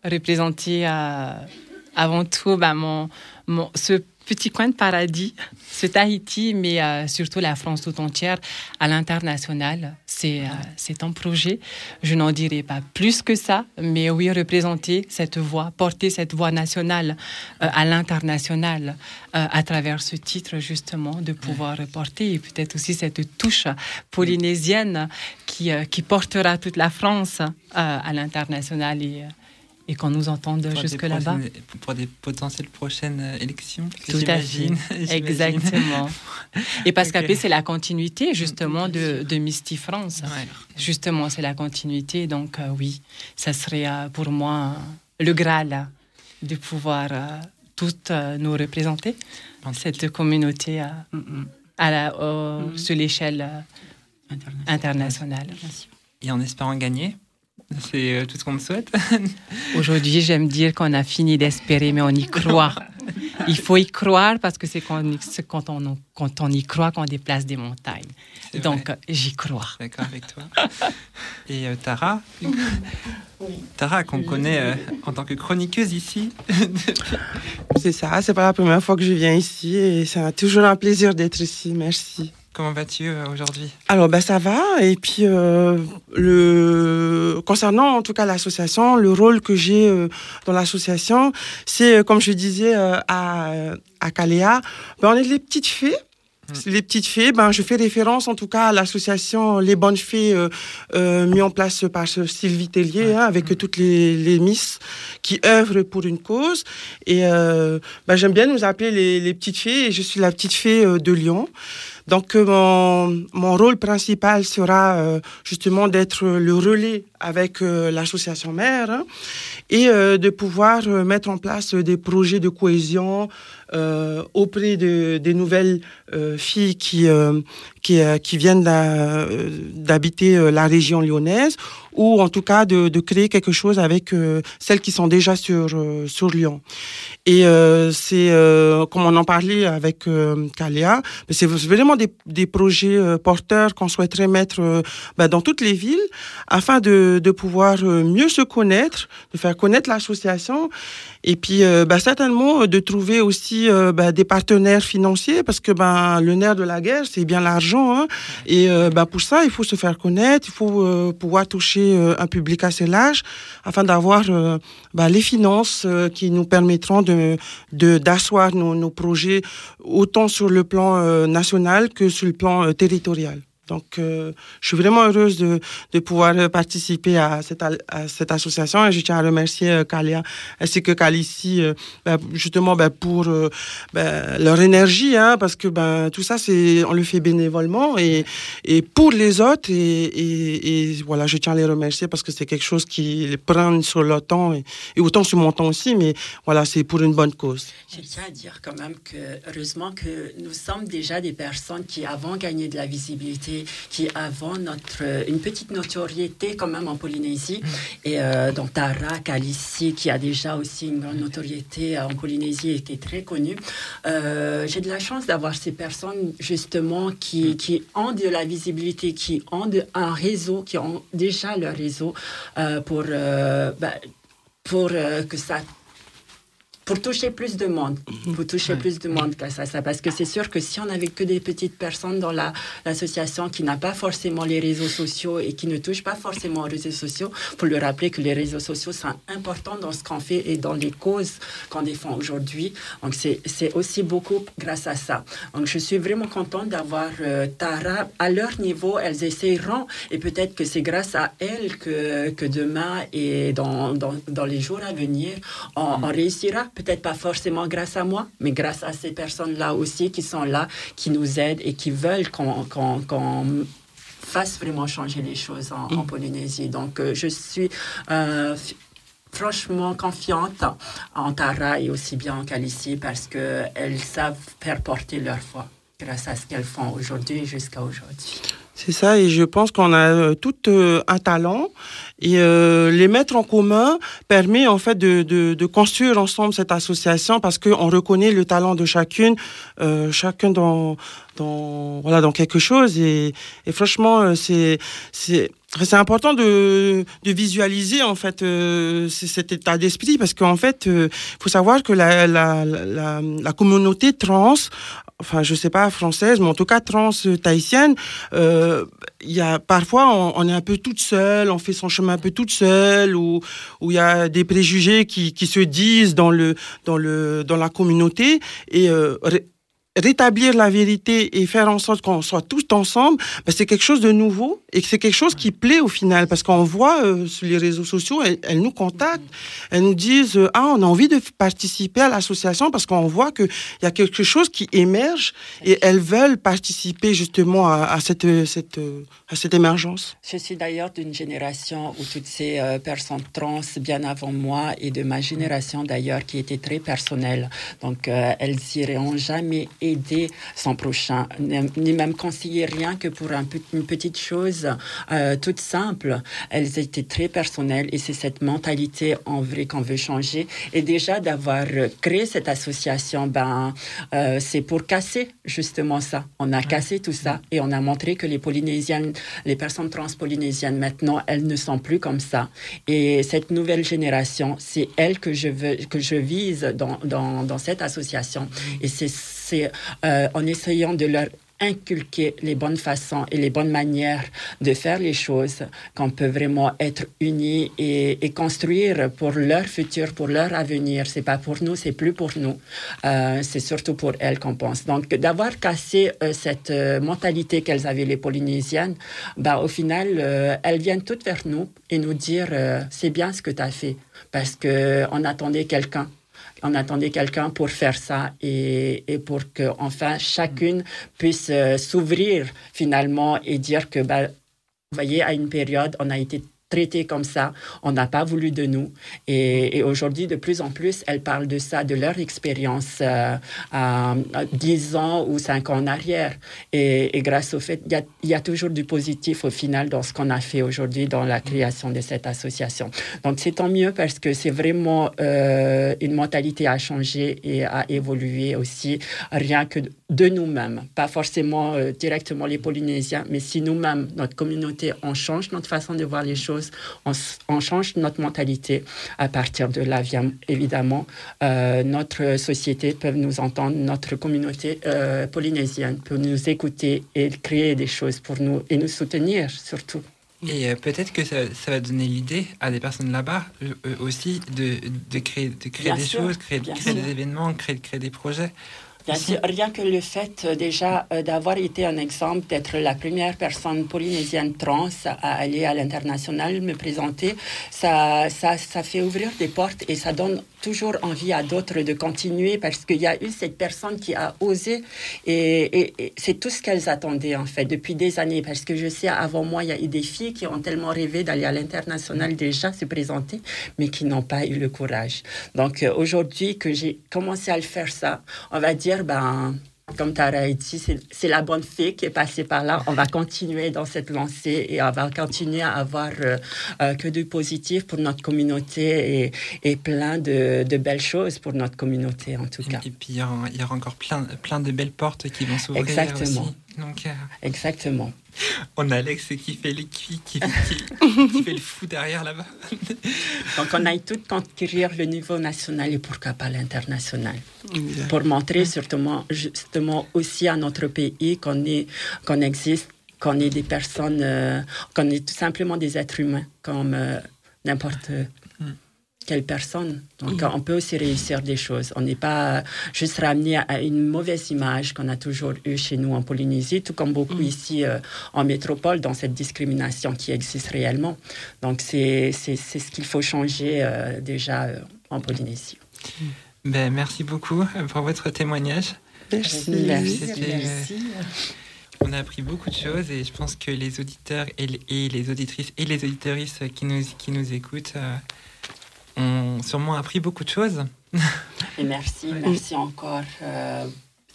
représenter avant tout ben, mon, mon- ce petit coin de paradis, ce Tahiti, mais euh, surtout la France tout entière à l'international. C'est euh, un projet. Je n'en dirai pas plus que ça, mais oui, représenter cette voix, porter cette voix nationale euh, à l'international euh, à travers ce titre, justement, de pouvoir porter et peut-être aussi cette touche polynésienne qui, qui portera toute la France à l'international et, et qu'on nous entende jusque là-bas. Pour des potentielles prochaines euh, élections Tout à fait. Exactement. Et parce Ok. qu'après, c'est la continuité, justement, de, de Misty France. Justement, c'est la continuité. Donc, euh, oui, ça serait euh, pour moi le Graal de pouvoir euh, toutes nous représenter, cette communauté euh, à la, au- sur l'échelle internationale. Et en espérant gagner, c'est euh, tout ce qu'on me souhaite. Aujourd'hui, j'aime dire qu'on a fini d'espérer, mais on y croit. Il faut y croire parce que c'est quand, on, quand on y croit qu'on déplace des montagnes. Donc, euh, j'y crois. D'accord avec toi. Et euh, Tara Tara, qu'on connaît euh, en tant que chroniqueuse ici. C'est ça, c'est pas la première fois que je viens ici et c'est un- toujours un plaisir d'être ici. Merci. Comment vas-tu euh, aujourd'hui? Alors ben ça va et puis euh, le concernant en tout cas l'association, le rôle que j'ai euh, dans l'association, c'est comme je disais euh, à à Caléa, ben on est les petites fées. Les petites fées, ben, je fais référence en tout cas à l'association Les Bonnes Fées euh, euh, mis en place par Sylvie Tellier, hein, avec toutes les, les Miss qui œuvrent pour une cause. Et ben, j'aime bien nous appeler les, les petites fées et je suis la petite fée de Lyon. Donc euh, mon, mon rôle principal sera euh, justement d'être le relais avec euh, l'association mère hein, et euh, de pouvoir euh, mettre en place des projets de cohésion auprès de, des nouvelles filles qui, qui, qui viennent d'habiter la région lyonnaise ou en tout cas de, créer quelque chose avec celles qui sont déjà sur, sur Lyon. Et c'est, comme on en parlait avec mais c'est vraiment des, des projets porteurs qu'on souhaiterait mettre bah, dans toutes les villes afin de, de pouvoir euh, mieux se connaître, de faire connaître l'association et puis euh, bah, certainement euh, de trouver aussi bah, des partenaires financiers parce que ben le nerf de la guerre c'est bien l'argent hein. et euh, bah, pour ça il faut se faire connaître, il faut pouvoir toucher un public assez large afin d'avoir bah, les finances qui nous permettront de de d'asseoir nos, projets autant sur le plan national que sur le plan territorial. Donc, euh, je suis vraiment heureuse de, de pouvoir euh, participer à cette, al- à cette association et je tiens à remercier euh, Kalia ainsi que Calici euh, ben, justement ben, pour euh, ben, leur énergie hein, parce que ben, tout ça, c'est on le fait bénévolement et, et pour les autres et, et, et voilà, je tiens à les remercier parce que c'est quelque chose qui les prend sur leur temps et, et autant sur mon temps aussi, mais voilà, c'est pour une bonne cause. Je tiens à dire quand même que, heureusement, que nous sommes déjà des personnes qui avons gagné de la visibilité, qui avons notre, une petite notoriété quand même en Polynésie. Et euh, donc Tara Kalissi, qui a déjà aussi une grande notoriété euh, en Polynésie, était très connue. Euh, J'ai de la chance d'avoir ces personnes justement qui, qui ont de la visibilité, qui ont de- un réseau, qui ont déjà leur réseau euh, pour, ben, pour que ça pour toucher plus de monde, pour toucher plus de monde grâce à ça. Parce que c'est sûr que si on n'avait que des petites personnes dans la- l'association qui n'a pas forcément les réseaux sociaux et qui ne touche pas forcément aux réseaux sociaux, pour le rappeler que les réseaux sociaux sont importants dans ce qu'on fait et dans les causes qu'on défend aujourd'hui. Donc c'est c'est aussi beaucoup grâce à ça. Donc je suis vraiment contente d'avoir euh, Tara à leur niveau. Elles essayeront et peut-être que c'est grâce à elles que, que demain et dans, dans, dans les jours à venir, on, on réussira. Peut-être pas forcément grâce à moi, mais grâce à ces personnes-là aussi qui sont là, qui nous aident et qui veulent qu'on qu'on- qu'on fasse vraiment changer les choses en, en Polynésie. Donc euh, je suis euh, franchement confiante en Tara et aussi bien en Calici parce qu'elles savent faire porter leur foi grâce à ce qu'elles font aujourd'hui jusqu'à aujourd'hui. C'est ça, et je pense qu'on a euh, tout euh, un talent et euh, les mettre en commun permet en fait de, de, de construire ensemble cette association parce qu'on reconnaît le talent de chacune, euh, chacun dans, dans voilà dans quelque chose. Et, et franchement euh, c'est c'est c'est important de, de visualiser en fait euh, cet état d'esprit parce qu'en fait il faut savoir que la, la, la, la communauté trans enfin je sais pas française mais en tout cas trans euh, tahitienne euh, y a parfois on, est un peu toute seule on fait son chemin un peu toute seule ou il y a des préjugés qui, qui se disent dans le dans le dans la communauté. Et euh, rétablir la vérité et faire en sorte qu'on soit tous ensemble, ben, c'est quelque chose de nouveau et c'est quelque chose qui plaît au final parce qu'on voit euh, sur les réseaux sociaux, elles, nous contactent, elles nous disent euh, ah on a envie de participer à l'association parce qu'on voit que il y a quelque chose qui émerge et elles veulent participer justement à, cette cette euh, à cette émergence. Je suis d'ailleurs d'une génération où toutes ces personnes trans, bien avant moi, et de ma génération d'ailleurs, qui était très personnelle. Donc, elles n'iront jamais aider son prochain, ni même conseiller rien que pour un une petite chose euh, toute simple. Elles étaient très personnelles et c'est cette mentalité en vrai qu'on veut changer. Et déjà d'avoir créé cette association, ben, euh, c'est pour casser justement ça. On a cassé tout ça et on a montré que les Polynésiennes, les personnes transpolynésiennes maintenant, elles ne sont plus comme ça. Et cette nouvelle génération, c'est elle que je veux, que je vise dans, dans, dans cette association. Et c'est, c'est euh, en essayant de leur inculquer les bonnes façons et les bonnes manières de faire les choses, qu'on peut vraiment être unis et, construire pour leur futur, pour leur avenir. C'est pas pour nous, c'est plus pour nous. Euh, c'est surtout pour elles qu'on pense. Donc, d'avoir cassé euh, cette mentalité qu'elles avaient les Polynésiennes, bah, au final, elles viennent toutes vers nous et nous dire c'est bien ce que tu as fait parce que on attendait quelqu'un on attendait quelqu'un pour faire ça et, pour que enfin chacune puisse euh, s'ouvrir finalement et dire que bah, vous voyez à une période on a été traité comme ça, on n'a pas voulu de nous. Et, aujourd'hui, de plus en plus, elles parlent de ça, de leur expérience euh, à, à 10 ans ou 5 ans en arrière. Et, grâce au fait, il y a, il y a toujours du positif au final dans ce qu'on a fait aujourd'hui dans la création de cette association. Donc c'est tant mieux parce que c'est vraiment euh, une mentalité à changer et à évoluer aussi, rien que de nous-mêmes, pas forcément euh, directement les Polynésiens, mais si nous-mêmes, notre communauté, on change notre façon de voir les choses, on, change notre mentalité, à partir de là, évidemment, euh, notre société peut nous entendre, notre communauté euh, polynésienne peut nous écouter et créer des choses pour nous et nous soutenir surtout. Et euh, peut-être que ça, ça va donner l'idée à des personnes là-bas aussi de, de créer, de créer Bien des sûr, choses, créer, créer des événements, créer, créer des projets. Bien sûr, rien que le fait euh, déjà euh, d'avoir été un exemple, d'être la première personne polynésienne trans à aller à l'international, me présenter, ça, ça, ça fait ouvrir des portes et ça donne toujours envie à d'autres de continuer parce qu'il y a eu cette personne qui a osé et, et- et c'est tout ce qu'elles attendaient en fait depuis des années parce que je sais avant moi il y a eu des filles qui ont tellement rêvé d'aller à l'international déjà se présenter mais qui n'ont pas eu le courage. Donc euh, aujourd'hui que j'ai commencé à le faire ça, on va dire ben comme Tara a dit, c'est la bonne fée qui est passée par là. On va continuer dans cette lancée et on va continuer à avoir euh, euh, que du positif pour notre communauté et, et plein de, de belles choses pour notre communauté en tout cas. Et puis il y aura, il y aura encore plein, plein de belles portes qui vont s'ouvrir Exactement. aussi. Donc, euh, Exactement. on a Alex qui fait les qui, qui, qui- qui fait le fou derrière là-bas. Donc on aille tout conquérir le niveau national et pourquoi pas l'international. Exact. Pour montrer justement, justement aussi à notre pays qu'on est, qu'on existe, qu'on est des personnes, euh, qu'on est tout simplement des êtres humains comme euh, n'importe quelle personne. Donc on peut aussi réussir des choses. On n'est pas juste ramené à une mauvaise image qu'on a toujours eue chez nous en Polynésie, tout comme beaucoup ici euh, en métropole, dans cette discrimination qui existe réellement. Donc c'est c'est- c'est ce qu'il faut changer euh, déjà euh, en Polynésie. Ben, merci beaucoup pour votre témoignage. Merci. Merci. On a appris beaucoup de choses et je pense que les auditeurs et les, et les auditrices et les auditrices qui nous, qui nous écoutent euh, ont sûrement appris beaucoup de choses. Et merci, merci encore euh,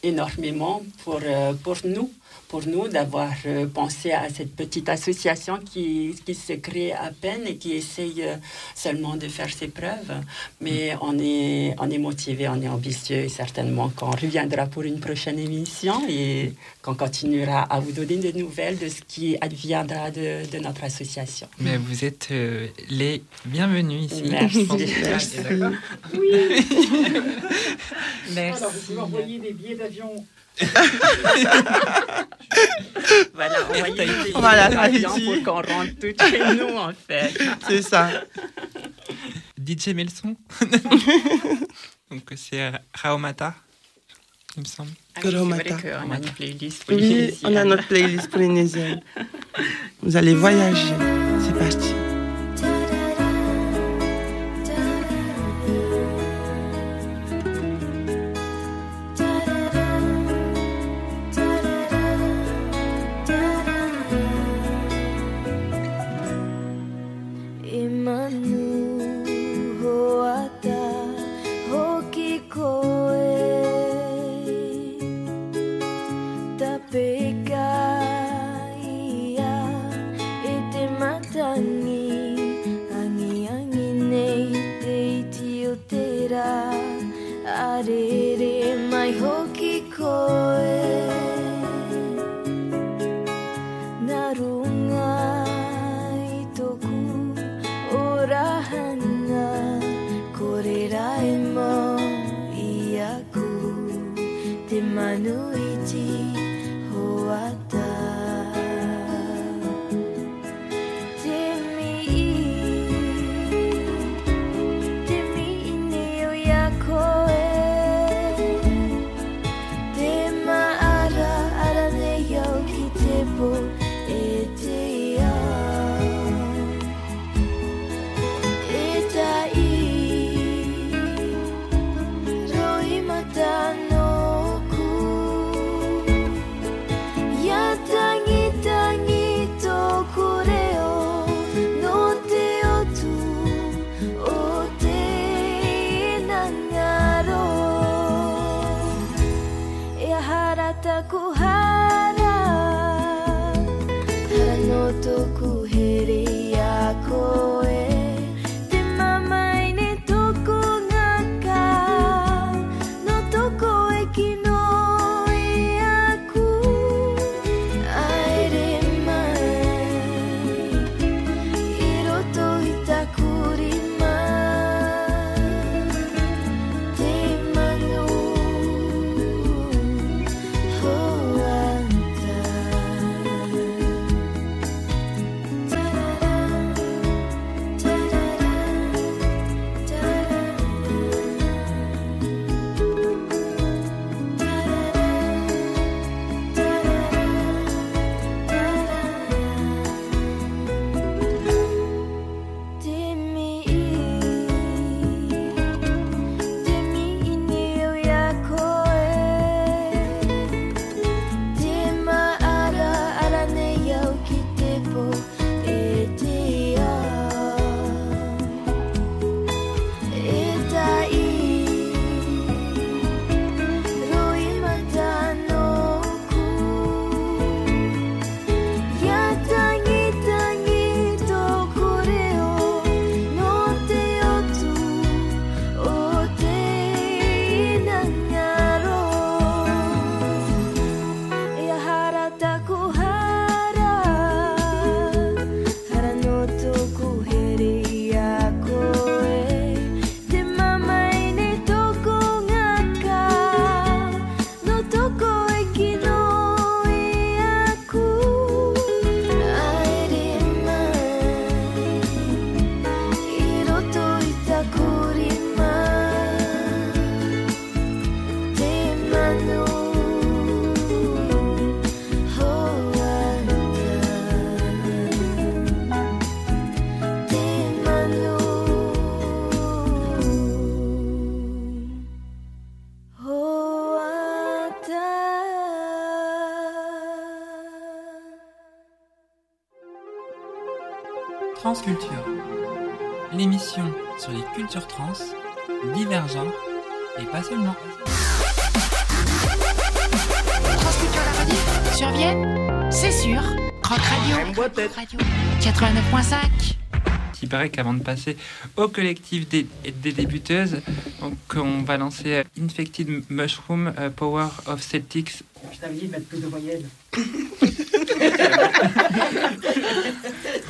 énormément pour, euh, pour nous, pour nous d'avoir euh, pensé à cette petite association qui, qui se crée à peine et qui essaye euh, seulement de faire ses preuves. Mais on est, on est motivé, on est ambitieux et certainement qu'on reviendra pour une prochaine émission et qu'on continuera à vous donner des nouvelles de ce qui adviendra de, de notre association. Mais vous êtes euh, les bienvenus ici. Merci. Merci. D'accord Merci. Alors, vous pouvez envoyer des billets d'avion. Voilà, envoyez des Voilà, avions allez-y. pour qu'on rentre toutes chez nous en fait. C'est ça. DJ Melson. Donc c'est Raomata, il me semble. Ah oui, vrai qu'on a une playlist Oui, polynésienne. on a notre playlist polynésienne. Vous allez voyager. C'est parti. Transculture, l'émission sur les cultures trans, divergentes et pas seulement. Transculture la radio sur Vienne, c'est sûr. Croc Radio, Radio 89.5. Il paraît qu'avant de passer au collectif des, des débuteuses, donc on va lancer euh, Infected Mushroom euh, Power of Celtics. Je t'avais dit de mettre plus de voyelles.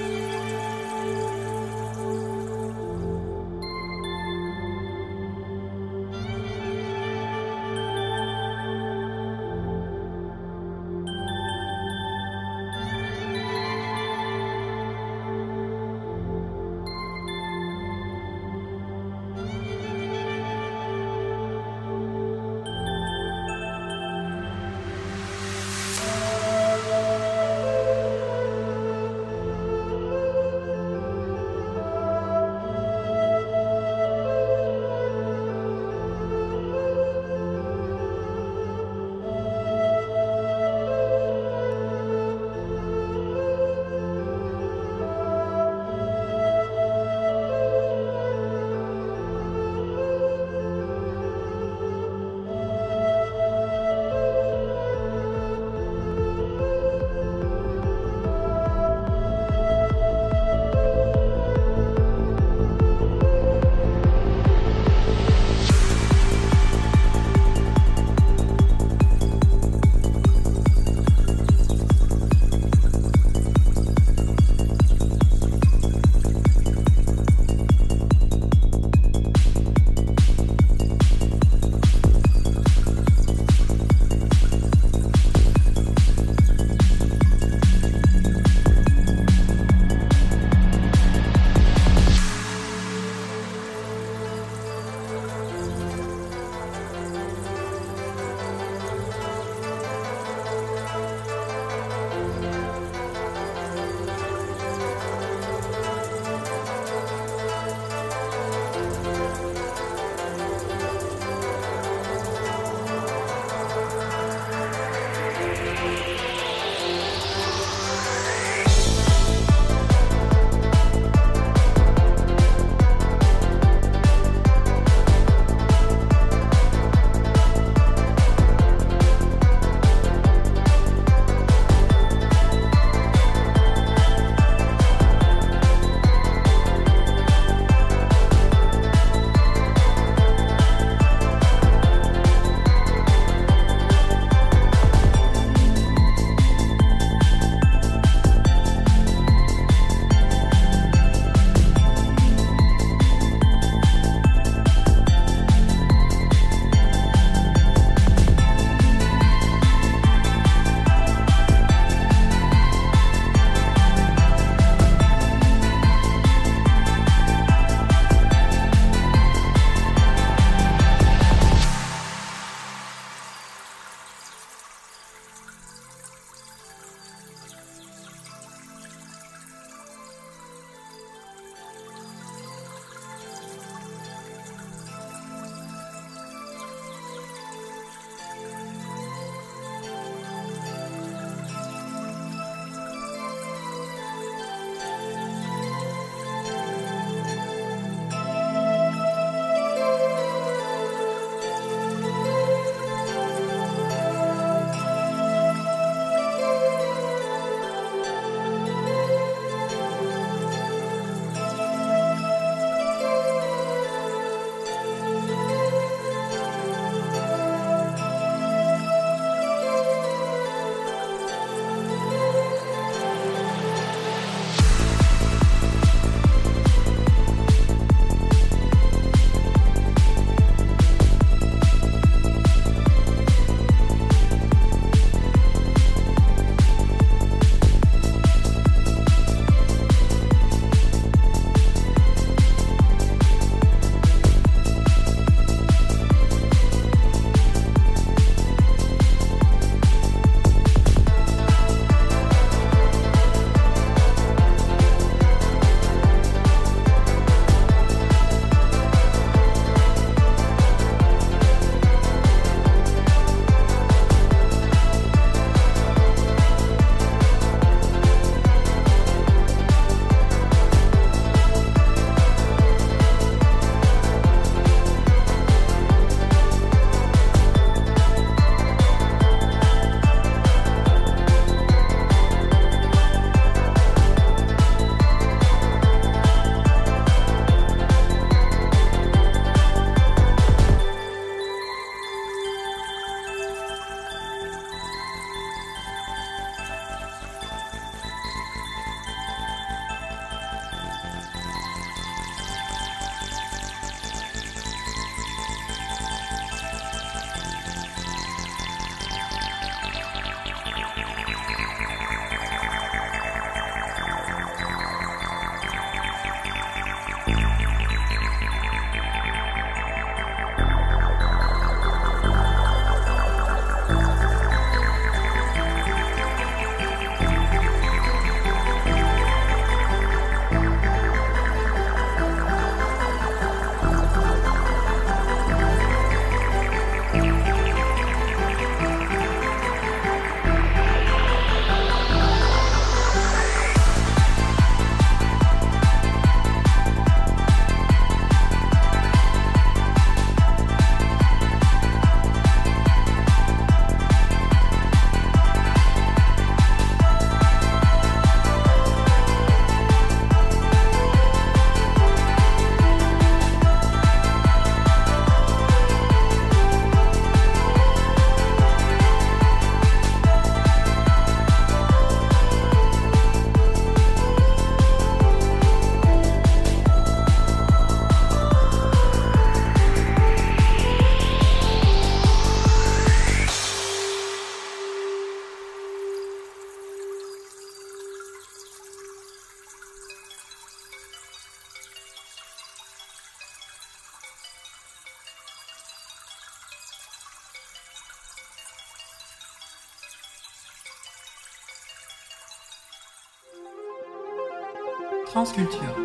Transculture,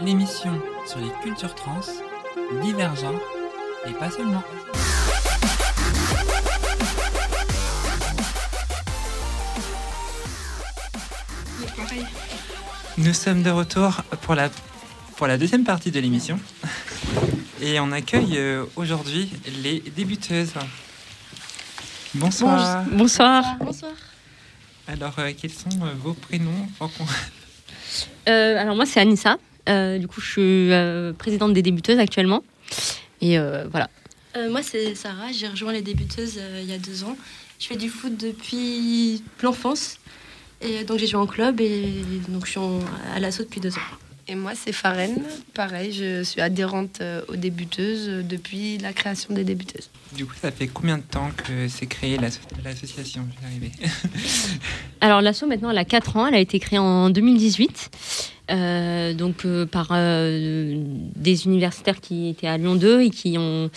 l'émission sur les cultures trans, divergentes et pas seulement. Nous sommes de retour pour la, pour la deuxième partie de l'émission. Et on accueille euh, aujourd'hui les débuteuses. Bonsoir. Bonsoir. Bonsoir. Alors, euh, quels sont euh, vos prénoms alors moi c'est Anissa. Euh, du coup je suis euh, présidente des débuteuses actuellement. Et euh, voilà. Euh, moi, c'est Sarah. J'ai rejoint les débuteuses euh, il y a deux ans. Je fais du foot depuis l'enfance. Et donc, j'ai joué en club et donc je suis à l'assaut depuis deux ans. Et moi, c'est Farène. Pareil, je suis adhérente euh, aux débuteuses euh, depuis la création des débuteuses. Du coup, ça fait combien de temps que c'est créé l'asso- l'association? Alors l'asso maintenant elle a 4 ans, elle a été créée en 2018. euh, donc euh, par euh, des universitaires qui étaient à Lyon 2 et qui ont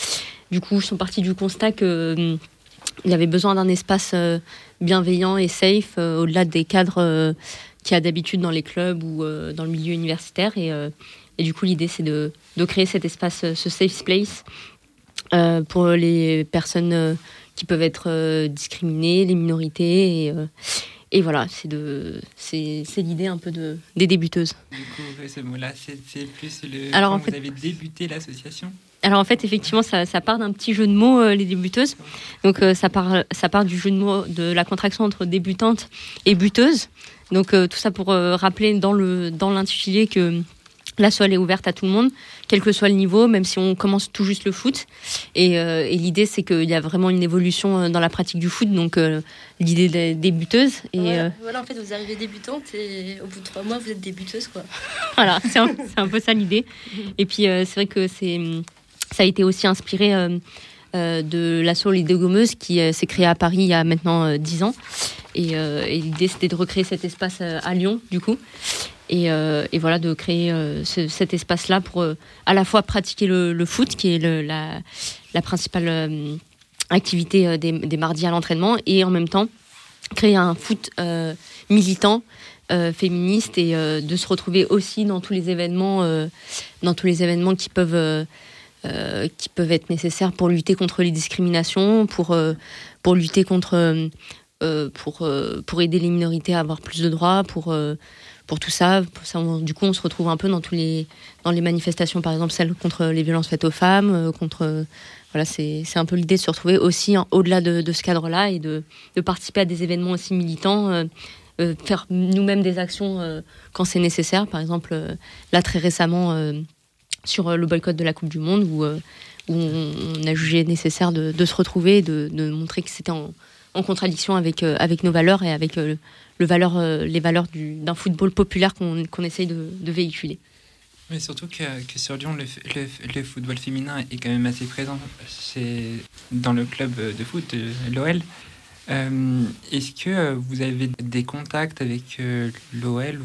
du coup sont partis du constat que euh, il y avait besoin d'un espace bienveillant et safe au-delà des cadres qu'il y a d'habitude dans les clubs ou euh, dans le milieu universitaire et, euh, et du coup l'idée c'est de, de créer cet espace, ce safe place euh, pour les personnes qui peuvent être discriminées, les minorités et, et voilà, c'est de, c'est, c'est l'idée un peu de, des débuteuses. Du coup, ce mot-là, c'est c'est plus le. Alors, en vous fait- avez débuté l'association? Alors en fait, effectivement, ça, ça part d'un petit jeu de mots, euh, les débuteuses. Donc euh, ça, part, ça part du jeu de mots de la contraction entre débutante et buteuse. Donc euh, tout ça pour euh, rappeler dans, le, dans l'intitulé que la elle est ouverte à tout le monde, quel que soit le niveau, même si on commence tout juste le foot. Et, euh, et l'idée, c'est qu'il y a vraiment une évolution dans la pratique du foot. Donc euh, l'idée des débuteuses. Et, voilà, euh, voilà, en fait, vous arrivez débutante et au bout de trois mois, vous êtes débuteuse, quoi. voilà, c'est un, un peu ça l'idée. Et puis c'est vrai que c'est ça a été aussi inspiré de l'assaut Les Dégommeuses qui euh, s'est créé à Paris il y a maintenant euh, 10 ans. Et, euh, et l'idée c'était de recréer cet espace euh, à Lyon du coup. Et, euh, voilà, de créer euh, ce- cet espace-là pour euh, à la fois pratiquer le, foot, qui est la, principale euh, activité euh, des, mardis à l'entraînement, et en même temps créer un foot euh, militant, euh, féministe, et euh, de se retrouver aussi dans tous les événements, euh, dans tous les événements qui peuvent euh, qui peuvent être nécessaires pour lutter contre les discriminations, pour euh, pour lutter contre euh, pour pour aider les minorités à avoir plus de droits, pour pour tout ça. Du coup, on se retrouve un peu dans tous les dans les manifestations, par exemple celles contre les violences faites aux femmes, contre voilà, c'est un peu l'idée de se retrouver aussi au-delà de, ce cadre-là et de, de participer à des événements aussi militants, faire nous-mêmes des actions quand c'est nécessaire. Par exemple, là très récemment sur euh, le boycott de la Coupe du Monde où, euh, on, a jugé nécessaire de, se retrouver et de, montrer que c'était en, contradiction avec, euh, avec nos valeurs et avec le valeur, les valeurs du- d'un football populaire qu'on qu'on essaye de, véhiculer. Mais surtout que, sur Lyon, le, football féminin est quand même assez présent chez, dans le club de foot, l'OL. Est-ce que vous avez des contacts avec l'OL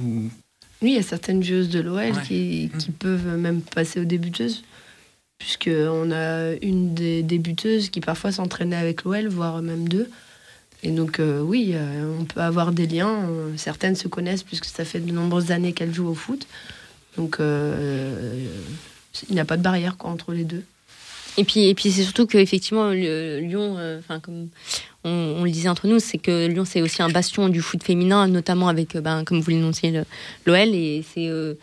Oui, il y a certaines joueuses de l'OL Ouais. qui, qui peuvent même passer aux débuteuses. Puisqu'on a une des débuteuses qui parfois s'entraînait avec l'OL, voire même deux. Et donc, euh, oui, euh, on peut avoir des liens. Certaines se connaissent puisque ça fait de nombreuses années qu'elles jouent au foot. Donc, euh, il n'y a pas de barrière quoi, entre les deux. Et puis, et puis c'est surtout qu'effectivement, Lyon, euh, comme on, le disait entre nous, c'est que Lyon, c'est aussi un bastion du foot féminin, notamment avec, euh, ben, comme vous l'énonciez, le- l'OL. Et c'est euh,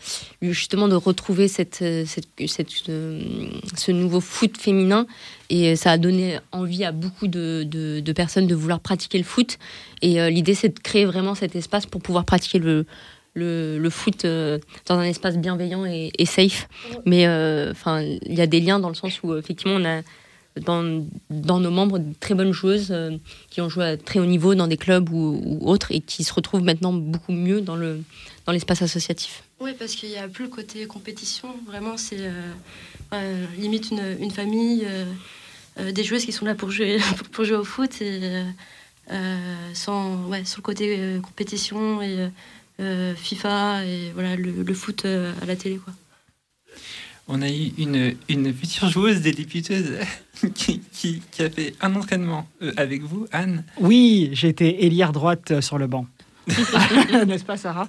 justement de retrouver cette, cette, cette, ce nouveau foot féminin. Et ça a donné envie à beaucoup de, de, de personnes de vouloir pratiquer le foot. Et l'idée, c'est de créer vraiment cet espace pour pouvoir pratiquer le, le, foot euh, dans un espace bienveillant et, safe. Mais euh, enfin, il y a des liens dans le sens où effectivement on a dans, dans nos membres de très bonnes joueuses euh, qui ont joué à très haut niveau dans des clubs ou, autres et qui se retrouvent maintenant beaucoup mieux dans le dans l'espace associatif. Oui, parce qu'il n'y a plus le côté compétition. Vraiment, c'est limite une, une famille, des joueuses qui sont là pour jouer, pour, jouer au foot et sans, ouais, sur le côté compétition et euh, FIFA et voilà, le, le foot euh, à la télé. Quoi. On a eu une, une future joueuse des débuteuses qui, qui, qui a fait un entraînement euh, avec vous, Anne. Oui, j'étais ailière droite sur le banc. N'est-ce pas, Sarah?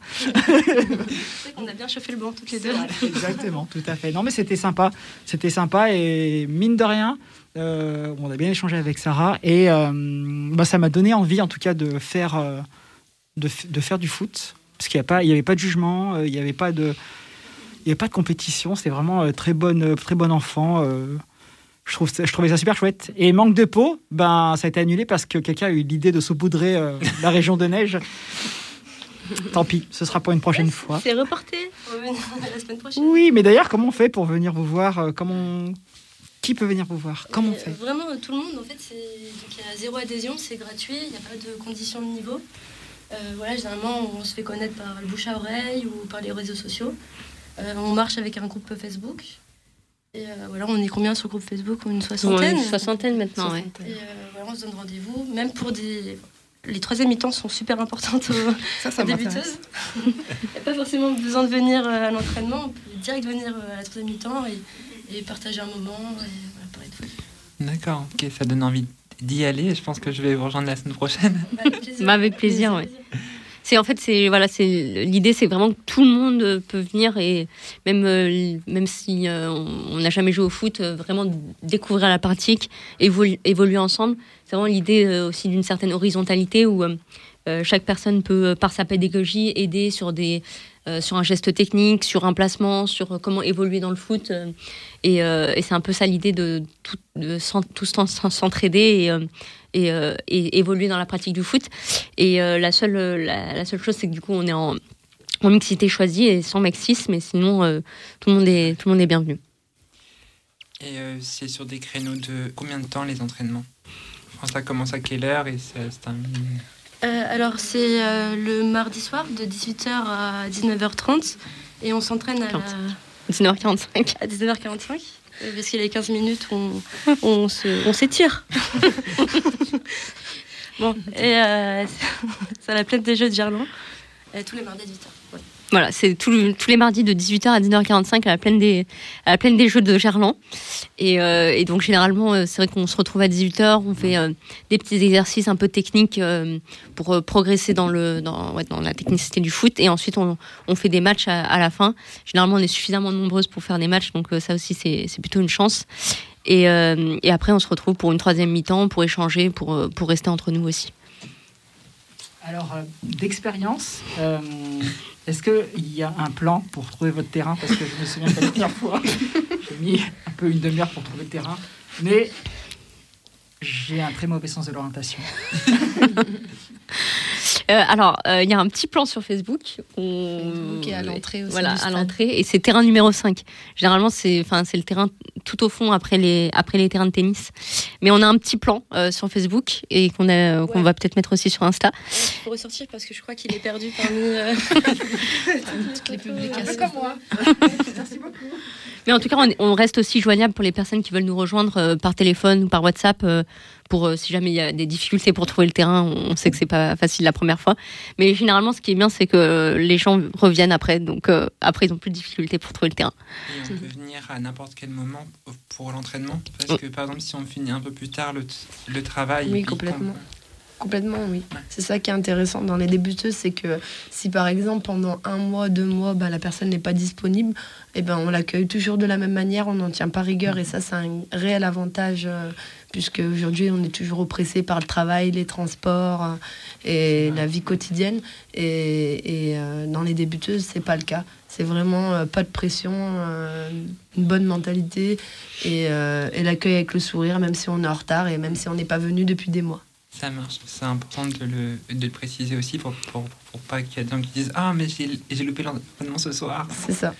On a bien chauffé le banc toutes les deux. Exactement, tout à fait. Non, mais c'était sympa. C'était sympa et mine de rien, euh, on a bien échangé avec Sarah et euh, bah, ça m'a donné envie, en tout cas, de faire, euh, de faire du foot. Parce qu'il n'y avait pas de jugement, euh, il n'y avait pas de, il y avait pas de compétition. C'était vraiment euh, très bonne, euh, très bon enfant. je, trouve, ça- je trouvais ça super chouette. Et manque de peau, ben, ça a été annulé parce que quelqu'un a eu l'idée de saupoudrer euh, la région de neige. Tant pis, ce sera pour une prochaine fois. C'est reporté la semaine prochaine. Oui, mais d'ailleurs, comment on fait pour venir vous voir comment Qui peut venir vous voir? Comment on fait? Vraiment, tout le monde, en fait, il y a zéro adhésion, c'est gratuit, il n'y a pas de conditions de niveau. Euh, voilà, généralement, on se fait connaître par le bouche à oreille ou par les réseaux sociaux. Euh, on marche avec un groupe Facebook. Et euh, voilà, on est combien sur le groupe Facebook? Une soixantaine? Ouais, une soixantaine maintenant, ouais. Et euh, voilà, on se donne rendez-vous, même pour des... Les troisième mi-temps sont super importantes aux, Ça, ça aux débuteuses. Il n'y a pas forcément besoin de venir à l'entraînement, on peut direct venir à la troisième mi-temps et, et partager un moment et voilà, parler de foot. D'accord, ok, ça donne envie d'y aller. Je pense que je vais vous rejoindre la semaine prochaine. Bah, avec plaisir, ouais. C'est en fait, c'est voilà, c'est l'idée, c'est vraiment que tout le monde peut venir et même euh, même si euh, on n'a jamais joué au foot, euh, vraiment découvrir la pratique, évolu- évoluer ensemble. C'est vraiment l'idée euh, aussi d'une certaine horizontalité où euh, chaque personne peut, par sa pédagogie, aider sur des euh, sur un geste technique, sur un placement, sur euh, comment évoluer dans le foot. euh, et c'est un peu ça l'idée de, tout, tous s'en- s'en- s'entraider et, évoluer dans la pratique du foot. Et la, seule, la, seule chose, c'est que du coup, on est en, mixité choisie et sans mexisme, mais sinon, tout, le monde est, tout le monde est bienvenu. Et c'est sur des créneaux de combien de temps les entraînements? Enfin, Ça commence à quelle heure et ça termine? Euh, alors, c'est euh, le mardi soir de 18h à 19h30 et on s'entraîne à la... 19h45. À 19h45 euh, parce qu'il y a les 15 minutes on, on se- on s'étire. bon, et euh, c'est à la plaine des Jeux de Gerland, tous les mardis à 18h. Voilà. C'est tous les mardis de 18h à 19h45 à la plaine des, à la plaine des Jeux de Gerland. Et, euh, donc, généralement, euh, c'est vrai qu'on se retrouve à 18h, on fait euh, des petits exercices un peu techniques pour progresser dans, le, dans, dans la technicité du foot. Et ensuite, on, on fait des matchs à, la fin. Généralement, on est suffisamment nombreuses pour faire des matchs, donc ça aussi, c'est plutôt une chance. Et, et après, on se retrouve pour une troisième mi-temps, pour échanger, pour, pour rester entre nous aussi. Alors, d'expérience, est-ce qu'il y a un plan pour trouver votre terrain? Parce que je me souviens que la dernière fois, j'ai mis un peu une demi-heure pour trouver le terrain. Mais j'ai un très mauvais sens de l'orientation. Euh, alors, euh, il y a un petit plan sur Facebook. On... Facebook et à l'entrée aussi Voilà, à l'entrée. Et c'est terrain numéro 5. Généralement, c'est enfin, c'est le terrain tout au fond après les, après les terrains de tennis. Mais on a un petit plan euh, sur Facebook et qu'on va peut-être mettre aussi sur Insta. Il faut ressortir parce que je crois qu'il est perdu parmi euh, toutes les publications. comme moi. Mais en tout cas, on, est- on reste aussi joignable pour les personnes qui veulent nous rejoindre euh, par téléphone ou par WhatsApp. euh, pour euh, si jamais il y a des difficultés pour trouver le terrain, on sait que c'est pas facile la première fois. Mais généralement, ce qui est bien, c'est que euh, les gens reviennent après. Donc euh, après, ils ont plus de difficultés pour trouver le terrain. Et on peut venir à n'importe quel moment pour l'entraînement? Parce que par exemple, si on finit un peu plus tard le, travail. Oui, complètement. Complètement, oui. C'est ça qui est intéressant dans les débuteuses, c'est que si par exemple pendant un mois, deux mois, bah, la personne n'est pas disponible, eh ben, on l'accueille toujours de la même manière, on n'en tient pas rigueur et ça c'est un réel avantage euh, puisque aujourd'hui on est toujours oppressé par le travail, les transports euh, et la vie quotidienne. Et, et, euh, dans les débuteuses, c'est pas le cas. C'est vraiment euh, pas de pression, une bonne mentalité et, et l'accueil avec le sourire, même si on est en retard et même si on n'est pas venu depuis des mois. Ça marche. C'est important de le, de le préciser aussi pour, pour, pour pas qu'il y ait des gens qui disent Ah, mais j'ai loupé l'entraînement ce soir. C'est ça.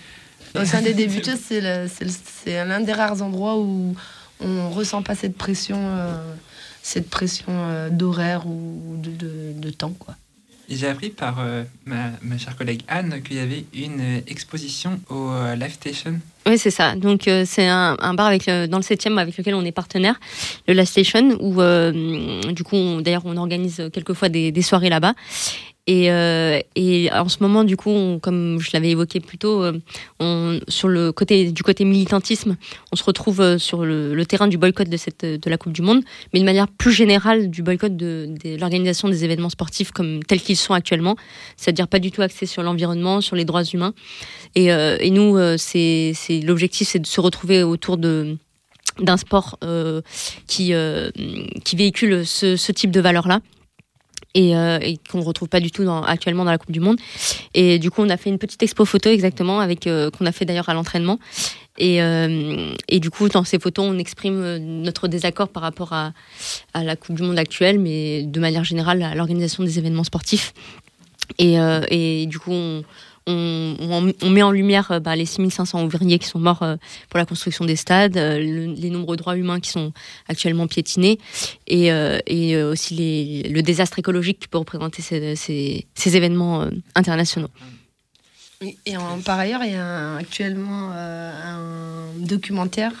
Au sein des débuteuses, c'est c'est c'est l'un des rares endroits où on ressent pas cette pression, euh, cette pression euh, d'horaire ou de, de- de temps, quoi. J'ai appris par euh, ma, ma chère collègue Anne qu'il y avait une exposition au Live Station. Oui, c'est ça. Donc, euh, c'est un, bar avec dans le 7e avec lequel on est partenaire, le La Station, où, euh, du coup, d'ailleurs, on organise quelquefois des soirées là-bas. Et, euh, et en ce moment, du coup, comme je l'avais évoqué plus tôt, euh, sur le côté du côté militantisme, on se retrouve euh, sur le, terrain du boycott de la Coupe du Monde, mais de manière plus générale du boycott de, l'organisation des événements sportifs comme tels qu'ils sont actuellement, c'est-à-dire pas du tout axé sur l'environnement, sur les droits humains. Et, nous, l'objectif, c'est de se retrouver autour d'un sport qui véhicule ce, ce type de valeurs là et, euh, et qu'on ne retrouve pas du tout actuellement dans la Coupe du Monde. Et du coup, on a fait une petite expo photo exactement avec euh, qu'on a fait d'ailleurs à l'entraînement. Et, euh, et du coup, dans ces photos, on exprime notre désaccord par rapport à, la Coupe du Monde actuelle, mais de manière générale à l'organisation des événements sportifs. Et, et du coup, on, on, met en lumière euh, bah, les 6500 ouvriers qui sont morts euh, pour la construction des stades, euh, le- les nombreux droits humains qui sont actuellement piétinés, et, aussi le désastre écologique qui peut représenter ces, événements internationaux. Et, par ailleurs, il y a actuellement un documentaire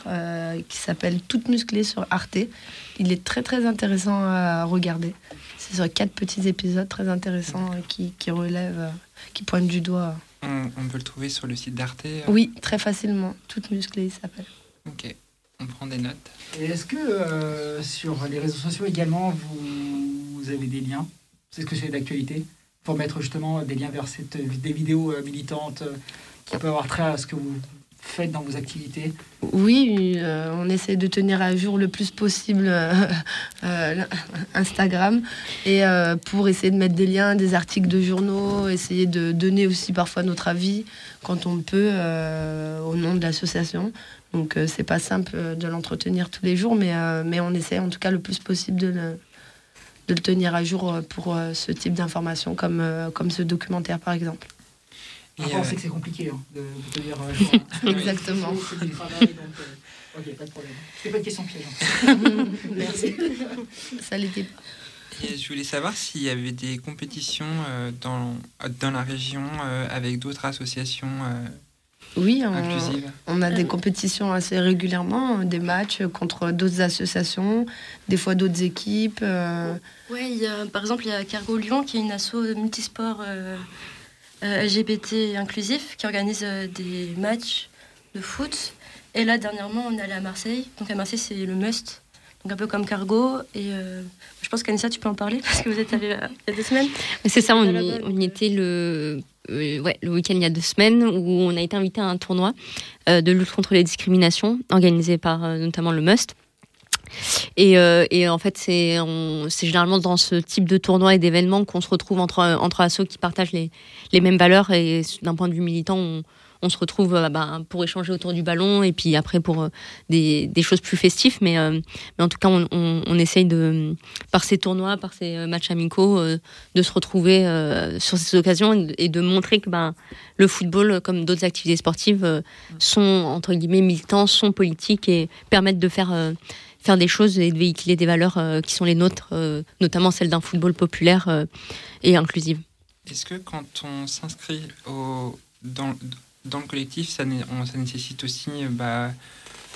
qui s'appelle Toute musclée sur Arte. Il est très très intéressant à regarder. C'est sur quatre petits épisodes très intéressants qui, relèvent, qui pointent du doigt. On, on peut le trouver sur le site d'Arte. euh. Oui, très facilement. Toute musclée, il s'appelle. Ok, on prend des notes. Et est-ce que euh, sur les réseaux sociaux également, vous, vous avez des liens? C'est ce que c'est d'actualité Pour mettre justement des liens vers cette, des vidéos euh, militantes euh, qui peuvent avoir trait à ce que vous faites dans vos activités Oui, euh, on essaie de tenir à jour le plus possible euh, euh, Instagram et pour essayer de mettre des liens, des articles de journaux, essayer de donner aussi parfois notre avis quand on peut au nom de l'association. Donc c'est pas simple de l'entretenir tous les jours, mais, mais on essaie en tout cas le plus possible de le, de le tenir à jour pour ce type d'informations comme, comme ce documentaire par exemple. Parfois, on euh, sait que c'est compliqué hein, de, de tenir euh, hein. Exactement. C'est du travail, donc, euh, ok, pas de problème. C'est pas une question piège. hein. Merci. Ça l'était pas. Et je voulais savoir s'il y avait des compétitions euh, dans, dans la région euh, avec d'autres associations euh, Oui, on, inclusives. on a des compétitions assez régulièrement, des matchs contre d'autres associations, des fois d'autres équipes. euh, Ouais, a, par exemple, il y a Cargo Lyon qui est une asso multisport euh, euh, LGBT inclusif qui organise euh, des matchs de foot. Et là, dernièrement, on est allé à Marseille. Donc à Marseille, c'est le must. Donc un peu comme Cargo. Et euh, je pense qu'Anissa, tu peux en parler parce que vous êtes allé là, il y a deux semaines. C'est ça, on y, la on y était le, euh, ouais, le week-end il y a deux semaines où on a été invité à un tournoi euh, de lutte contre les discriminations organisé par euh, notamment le Must. Et, euh, et en fait, c'est généralement dans ce type de tournoi et d'événements qu'on se retrouve entre, entre assos qui partagent les, les mêmes valeurs. Et d'un point de vue militant, on, on se retrouve euh, bah, pour échanger autour du ballon et puis après pour euh, des, des choses plus festives. Mais, mais en tout cas, on, on, on essaye de, par ces tournois, par ces matchs amicaux, de se retrouver sur ces occasions et de, et de montrer que ben, le football, comme d'autres activités sportives, euh, sont entre guillemets militants, sont politiques et permettent de faire, faire des choses et de véhiculer des valeurs euh, qui sont les nôtres, euh, notamment celles d'un football populaire euh, et inclusive. Est-ce que quand on s'inscrit dans, dans le collectif, ça, né- on- ça nécessite aussi, bah,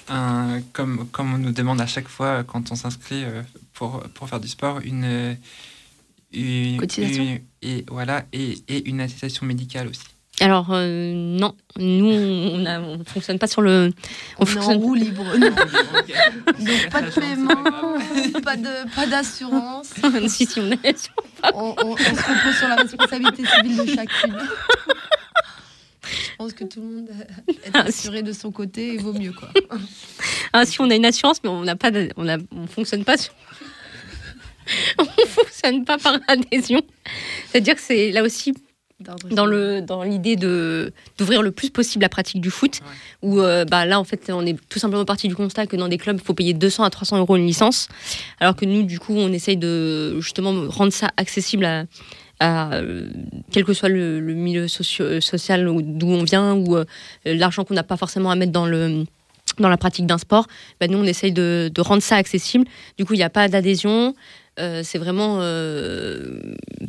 un, comme, comme on nous demande à chaque fois quand on s'inscrit pour, pour faire du sport, une, une, Cotisation. une- et, voilà, et, et une attestation médicale aussi. Alors euh, non, nous on a- on fonctionne pas sur le. On, est en fonctionne- roue libre. non. Donc pas de paiement, pas de pas d'assurance. si si on est. On, on- on se repose sur la responsabilité civile de chacune. Je pense que tout le monde est assuré de son côté et vaut mieux quoi. Ah si on a une assurance, mais on n'a pas, de- on a, on fonctionne pas sur. on fonctionne pas par adhésion. C'est-à-dire que c'est là aussi dans le dans l'idée de d'ouvrir le plus possible la pratique du foot où euh, bah là en fait on est tout simplement parti du constat que dans des clubs il faut payer 200 à 300 euros une licence alors que nous du coup on essaye de justement rendre ça accessible à, à, euh, quel que soit le, le milieu socio- social ou d'où on vient ou euh, l'argent qu'on n'a pas forcément à mettre dans le dans la pratique d'un sport, bah, nous on essaye de, de rendre ça accessible. Du coup, il n'y a pas d'adhésion. Euh, c'est vraiment euh,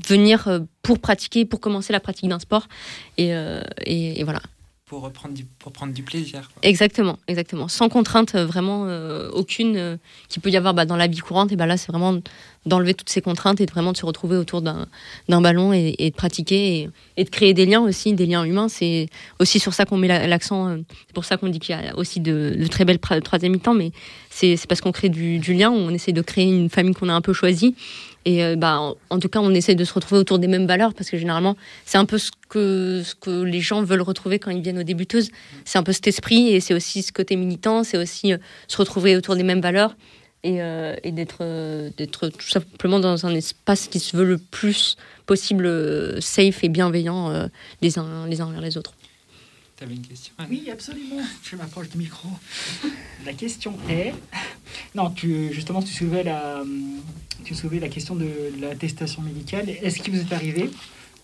venir euh, pour pratiquer, pour commencer la pratique d'un sport. Et, voilà. Pour prendre du, plaisir. Exactement, exactement. Sans contrainte euh, vraiment euh, aucune euh, qui peut y avoir bah, dans la vie courante. Et bah, là, c'est vraiment d'enlever toutes ces contraintes et de vraiment de se retrouver autour d'un ballon et, de pratiquer et, de créer des liens aussi, des liens humains. C'est aussi sur ça qu'on met la- l'accent. euh, C'est pour ça qu'on dit qu'il y a aussi de, très belles troisième mi-temps, mais c'est parce qu'on crée du lien, on essaie de créer une famille qu'on a un peu choisie. Et euh, bah, en, tout cas, on essaie de se retrouver autour des mêmes valeurs parce que généralement, c'est un peu ce que, ce que les gens veulent retrouver quand ils viennent aux débuteuses. C'est un peu cet esprit et c'est aussi ce côté militant, c'est aussi euh, se retrouver autour des mêmes valeurs et, euh, euh, d'être tout simplement dans un espace qui se veut le plus possible safe et bienveillant les, uns, les uns envers les autres. Tu avais une question Anne Oui, absolument. Je m'approche du micro. La question est, non, tu justement, tu soulevais la, tu soulevais la question de l'attestation médicale. Est-ce qu'il vous est arrivé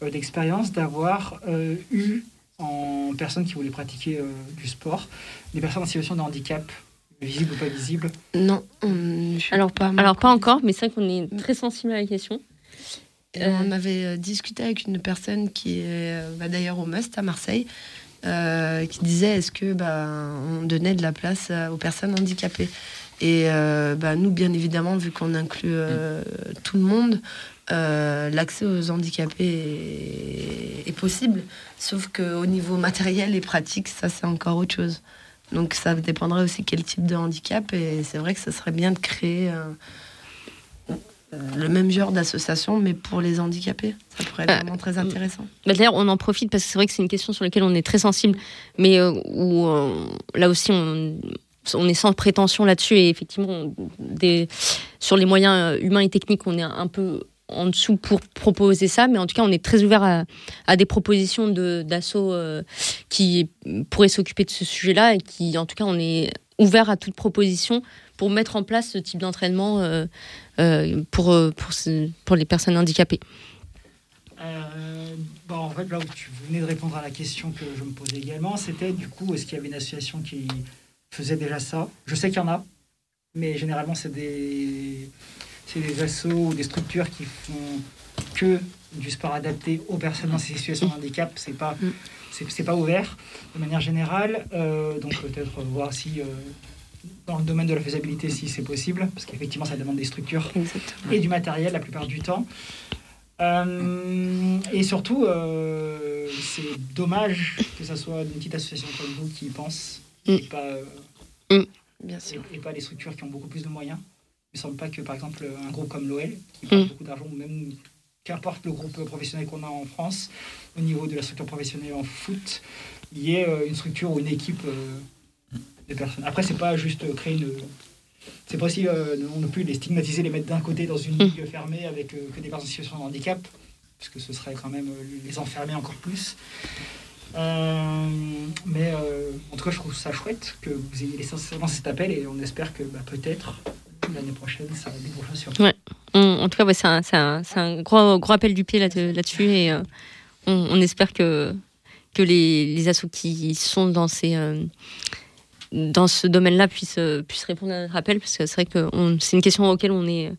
euh, d'expérience d'avoir euh, eu en personne qui voulait pratiquer euh, du sport des personnes en situation de handicap, visible ou pas visible? Non, on- Alors, pas alors pas encore, mais c'est vrai qu'on est très sensible à la question. Et on avait discuté avec une personne qui est bah, d'ailleurs au Must à Marseille, euh, qui disait est-ce que bah, on donnait de la place euh, aux personnes handicapées? Et euh, bah, nous, bien évidemment, vu qu'on inclut euh, tout le monde, euh, l'accès aux handicapés est, est possible. Sauf qu'au niveau matériel et pratique, ça c'est encore autre chose. Donc ça dépendrait aussi quel type de handicap. Et c'est vrai que ça serait bien de créer le même genre d'association, mais pour les handicapés. Ça pourrait être Euh, vraiment très intéressant. Bah, D'ailleurs, on en profite parce que c'est vrai que c'est une question sur laquelle on est très sensible, mais euh, où euh, là aussi on, on est sans prétention là-dessus et effectivement on- des, sur les moyens euh, humains et techniques, on est un peu en dessous pour proposer ça, mais en tout cas on est très ouvert à, à des propositions de d'assauts euh, qui pourraient s'occuper de ce sujet-là et qui en tout cas on est ouvert à toute proposition pour mettre en place ce type d'entraînement euh, euh, pour, euh, pour, pour les personnes handicapées. Bon, en fait, là où tu venais de répondre à la question que je me posais également, c'était du coup, est-ce qu'il y avait une association qui faisait déjà ça? Je sais qu'il y en a, mais généralement, c'est des, c'est des assos ou des structures qui font que du sport adapté aux personnes dans ces situations de handicap. C'est pas, c'est, pas ouvert de manière générale. Donc peut-être voir si dans le domaine de la faisabilité, si c'est possible, parce qu'effectivement, ça demande des structures et du matériel la plupart du temps. Euh, et surtout, euh, c'est dommage que ça soit une petite association comme vous qui y pense, et, pas, euh, Bien sûr. et, et pas les structures qui ont beaucoup plus de moyens. Il ne semble pas que, par exemple, un groupe comme l'OL, qui prend beaucoup d'argent, ou même qu'importe le groupe professionnel qu'on a en France, au niveau de la structure professionnelle en foot, il y ait euh, une structure ou une équipe euh, de personnes. Après, c'est pas juste créer une. C'est pas aussi euh, non plus les stigmatiser, les mettre d'un côté dans une ligue fermée avec euh, que des personnes en situation de handicap, parce que ce serait quand même euh, les enfermer encore plus. Euh, mais en tout cas, je trouve ça chouette que vous ayez lancé cet appel et on espère que bah, peut-être l'année prochaine, ça débouchera sur. Ouais. On- en tout cas, ouais, c'est un, gros, gros appel du pied là- là-dessus et on, on espère que, que les, les assos qui sont dans, ces, dans ce domaine-là puissent, euh, puissent répondre à notre appel parce que c'est vrai que c'est une question auquel on est,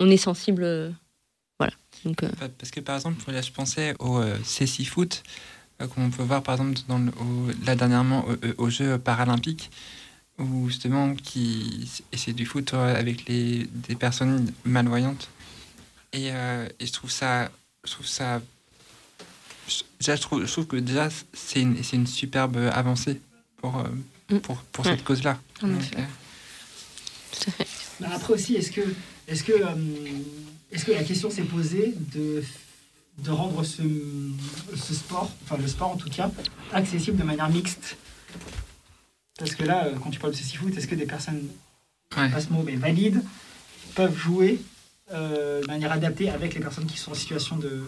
on est sensible. euh, voilà. Donc, euh, Pa- Parce que par exemple, je pensais au euh, CC Foot, qu'on peut voir par exemple dans le- là dernièrement au- aux Jeux paralympiques, où justement, qui, et c'est du foot avec les, des personnes malvoyantes. Et, je trouve ça. Je trouve ça je- je trouve, je trouve que déjà, c'est une, une superbe avancée pour, pour, pour Ouais. cette cause-là. Effet. euh, Bah, Après aussi, est-ce que, est-ce que, euh, est-ce que la question s'est posée de, de rendre ce, ce sport, enfin le sport en tout cas, accessible de manière mixte? Parce que là, euh, quand tu parles de ceci foot, est-ce que des personnes, pas ce mot, mais valides, peuvent jouer euh, de manière adaptée avec les personnes qui sont en situation de,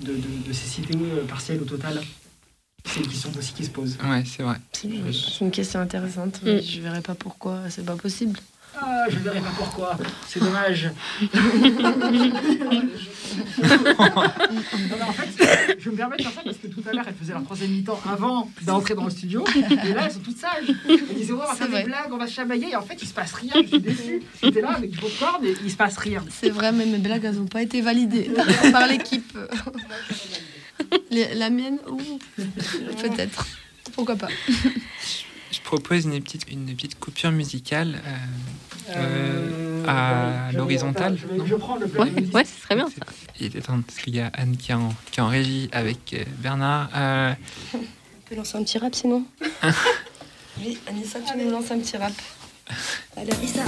de, de, de cécité partielle ou totale? C'est une question aussi qui se pose. Ouais, c'est vrai. C'est une question intéressante, mais je verrais pas pourquoi c'est pas possible. Ah, je ne verrai pas pourquoi. C'est dommage. Non, mais en fait, je me permets de faire ça parce que tout à l'heure, elles faisaient leur troisième mi-temps avant d'entrer dans le studio. Et là, elles sont toutes sages. Elles disaient, ouais, on va faire vrai. des blagues, on va se chamailler. Et en fait, il se passe rien. Je suis déçue. J'étais là avec du popcorn et il se passe rien. C'est vrai, mais mes blagues, elles n'ont pas été validées par l'équipe. Les- La mienne, ouh, peut-être. Pourquoi pas Je propose une petite, une petite coupure musicale euh, euh, à l'horizontale. non Ouais, ouais, ce serait bien ça. Il était temps, parce qu'il y a Anne qui est en, qui est en régie avec euh, Bernard. Euh, On peut lancer un petit rap sinon Oui, Anissa, tu nous lances un petit rap. Allez, Anissa.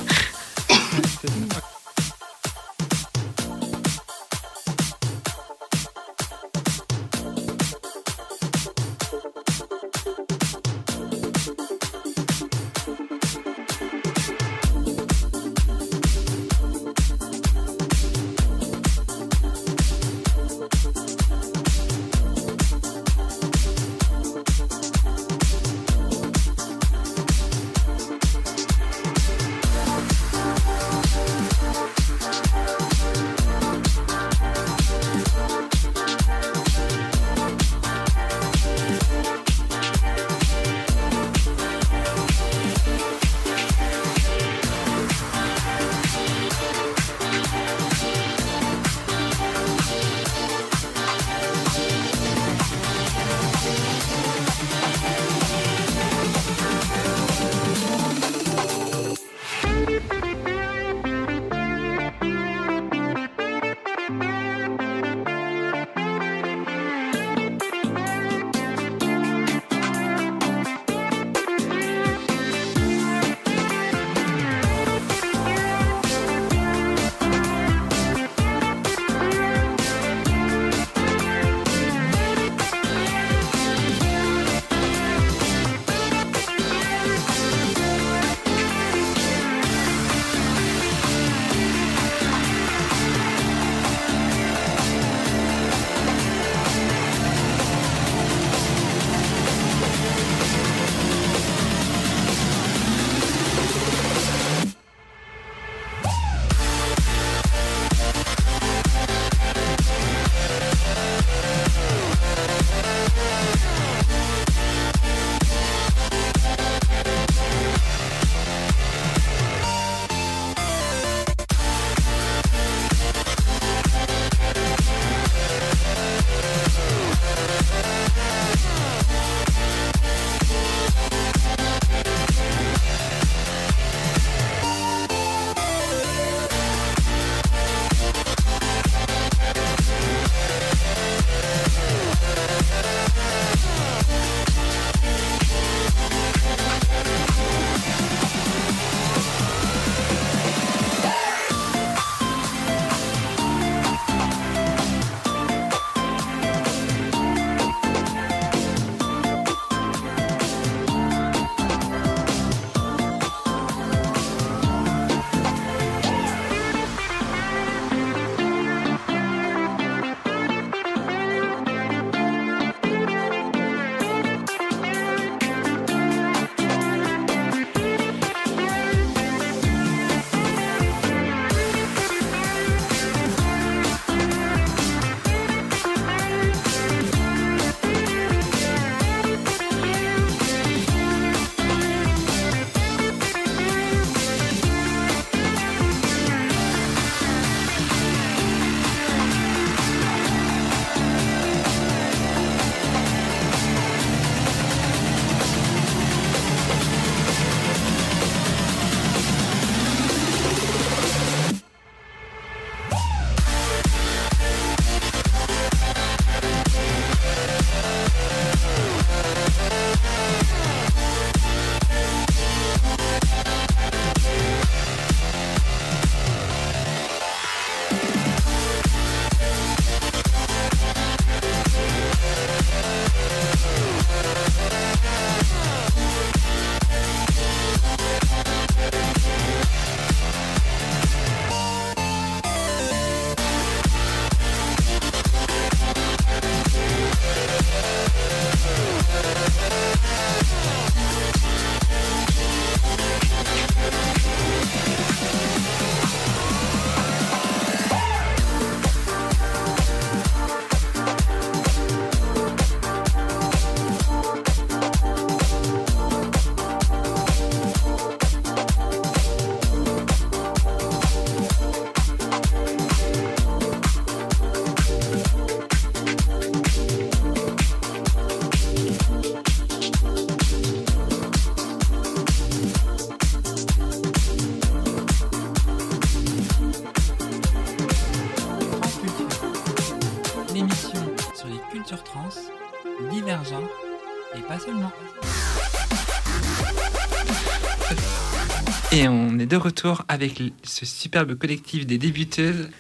De retour avec ce superbe collectif des débuteuses.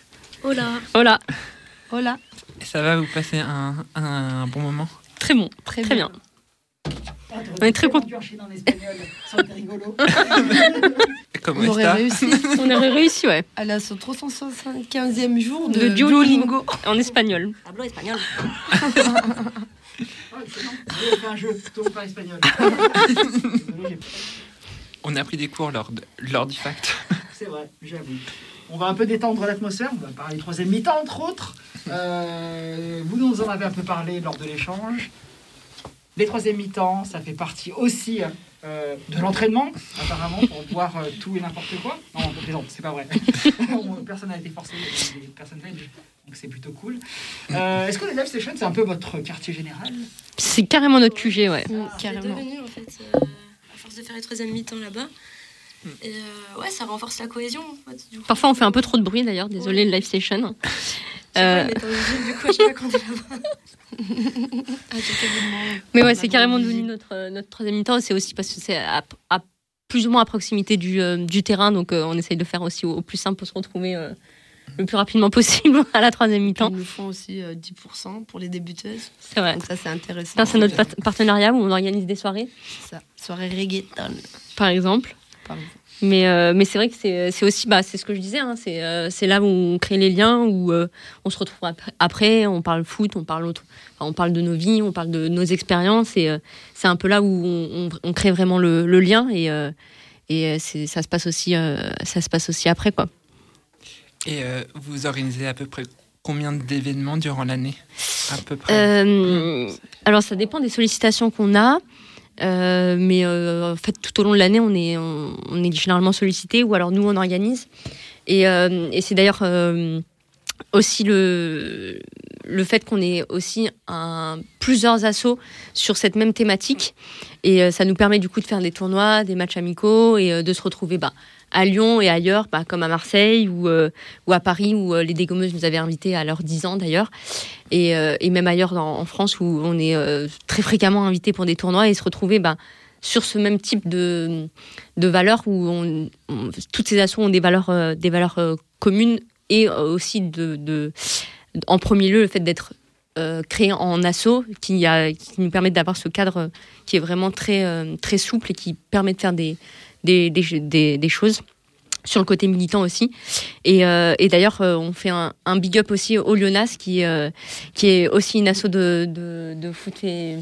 Hola. Hola. Hola. Ça va vous passer un, un bon moment? Très bon, très, bien. On est très contents. On aurait réussi. On aurait réussi, ouais. Elle a son 375e jour de, De Duolingo en espagnol. Oh, un jeu, parle espagnol. On a pris des cours lors, de- lors du fact. C'est vrai, j'avoue. On va un peu détendre l'atmosphère, on va parler troisième mi-temps entre autres. Euh, vous nous en avez un peu parlé lors de l'échange. Les troisième mi-temps, ça fait partie aussi euh, de l'entraînement, apparemment, pour boire euh, tout et n'importe quoi. Non, plaisante, c'est pas vrai. Personne n'a été forcé, belges, donc c'est plutôt cool. Euh, Est-ce que les live c'est un peu votre quartier général? C'est carrément notre QG, ouais. carrément. Est devenu en fait, euh, force de faire les troisième mi-temps là-bas. Et euh, ouais, ça renforce la cohésion. En fait, du coup. Parfois, on fait un peu trop de bruit d'ailleurs, désolé, le live session. Euh... Du coup, événement. mais ouais, c'est carrément devenu notre, euh, notre troisième mi-temps. C'est aussi parce que c'est à, à plus ou moins à proximité du, euh, du terrain. Donc, euh, on essaye de faire aussi au, au plus simple pour se retrouver euh, le plus rapidement possible à la troisième Ils mi-temps. nous font aussi euh, 10% pour les débuteuses. C'est vrai. Donc ça, c'est intéressant. Ça, c'est notre partenariat où on organise des soirées, Ça. Soirée reggaeton. par exemple. Par exemple. Mais, euh, mais c'est vrai que c'est aussi, bah, c'est ce que je disais, hein, c'est euh, là où on crée les liens, où euh, on se retrouve après, après, on parle foot, on parle, autre, enfin, on parle de nos vies, on parle de nos expériences, et euh, c'est un peu là où on, on- on crée vraiment le, le lien, et, euh, et euh, ça, se passe aussi, euh, ça se passe aussi après. Quoi. Et euh, vous organisez à peu près combien d'événements durant l'année? À peu près. Euh, alors ça dépend des sollicitations qu'on a. euh, mais en fait, tout au long de l'année, on est, généralement sollicité ou alors nous, on organise. Et, c'est d'ailleurs aussi le, le fait qu'on ait aussi plusieurs assos sur cette même thématique. Et ça nous permet du coup de faire des tournois, des matchs amicaux et de se retrouver bah, à Lyon et ailleurs, bah, comme à Marseille ou, euh, à Paris, où euh, les dégommeuses nous avaient invités à leurs 10 ans d'ailleurs. Et, euh, même ailleurs en France, où on est très fréquemment invités pour des tournois et se retrouver bah, sur ce même type de, de valeurs où toutes ces assos ont des valeurs, communes et aussi en premier lieu le fait d'être euh, créé en asso qui, nous permet d'avoir ce cadre qui est vraiment très souple et qui permet de faire des, des, des, des- des choses sur le côté militant aussi. Et, euh, et d'ailleurs, euh, on fait un, un big up aussi au Lyonas, qui, euh, qui est aussi une asso de, de, de foot et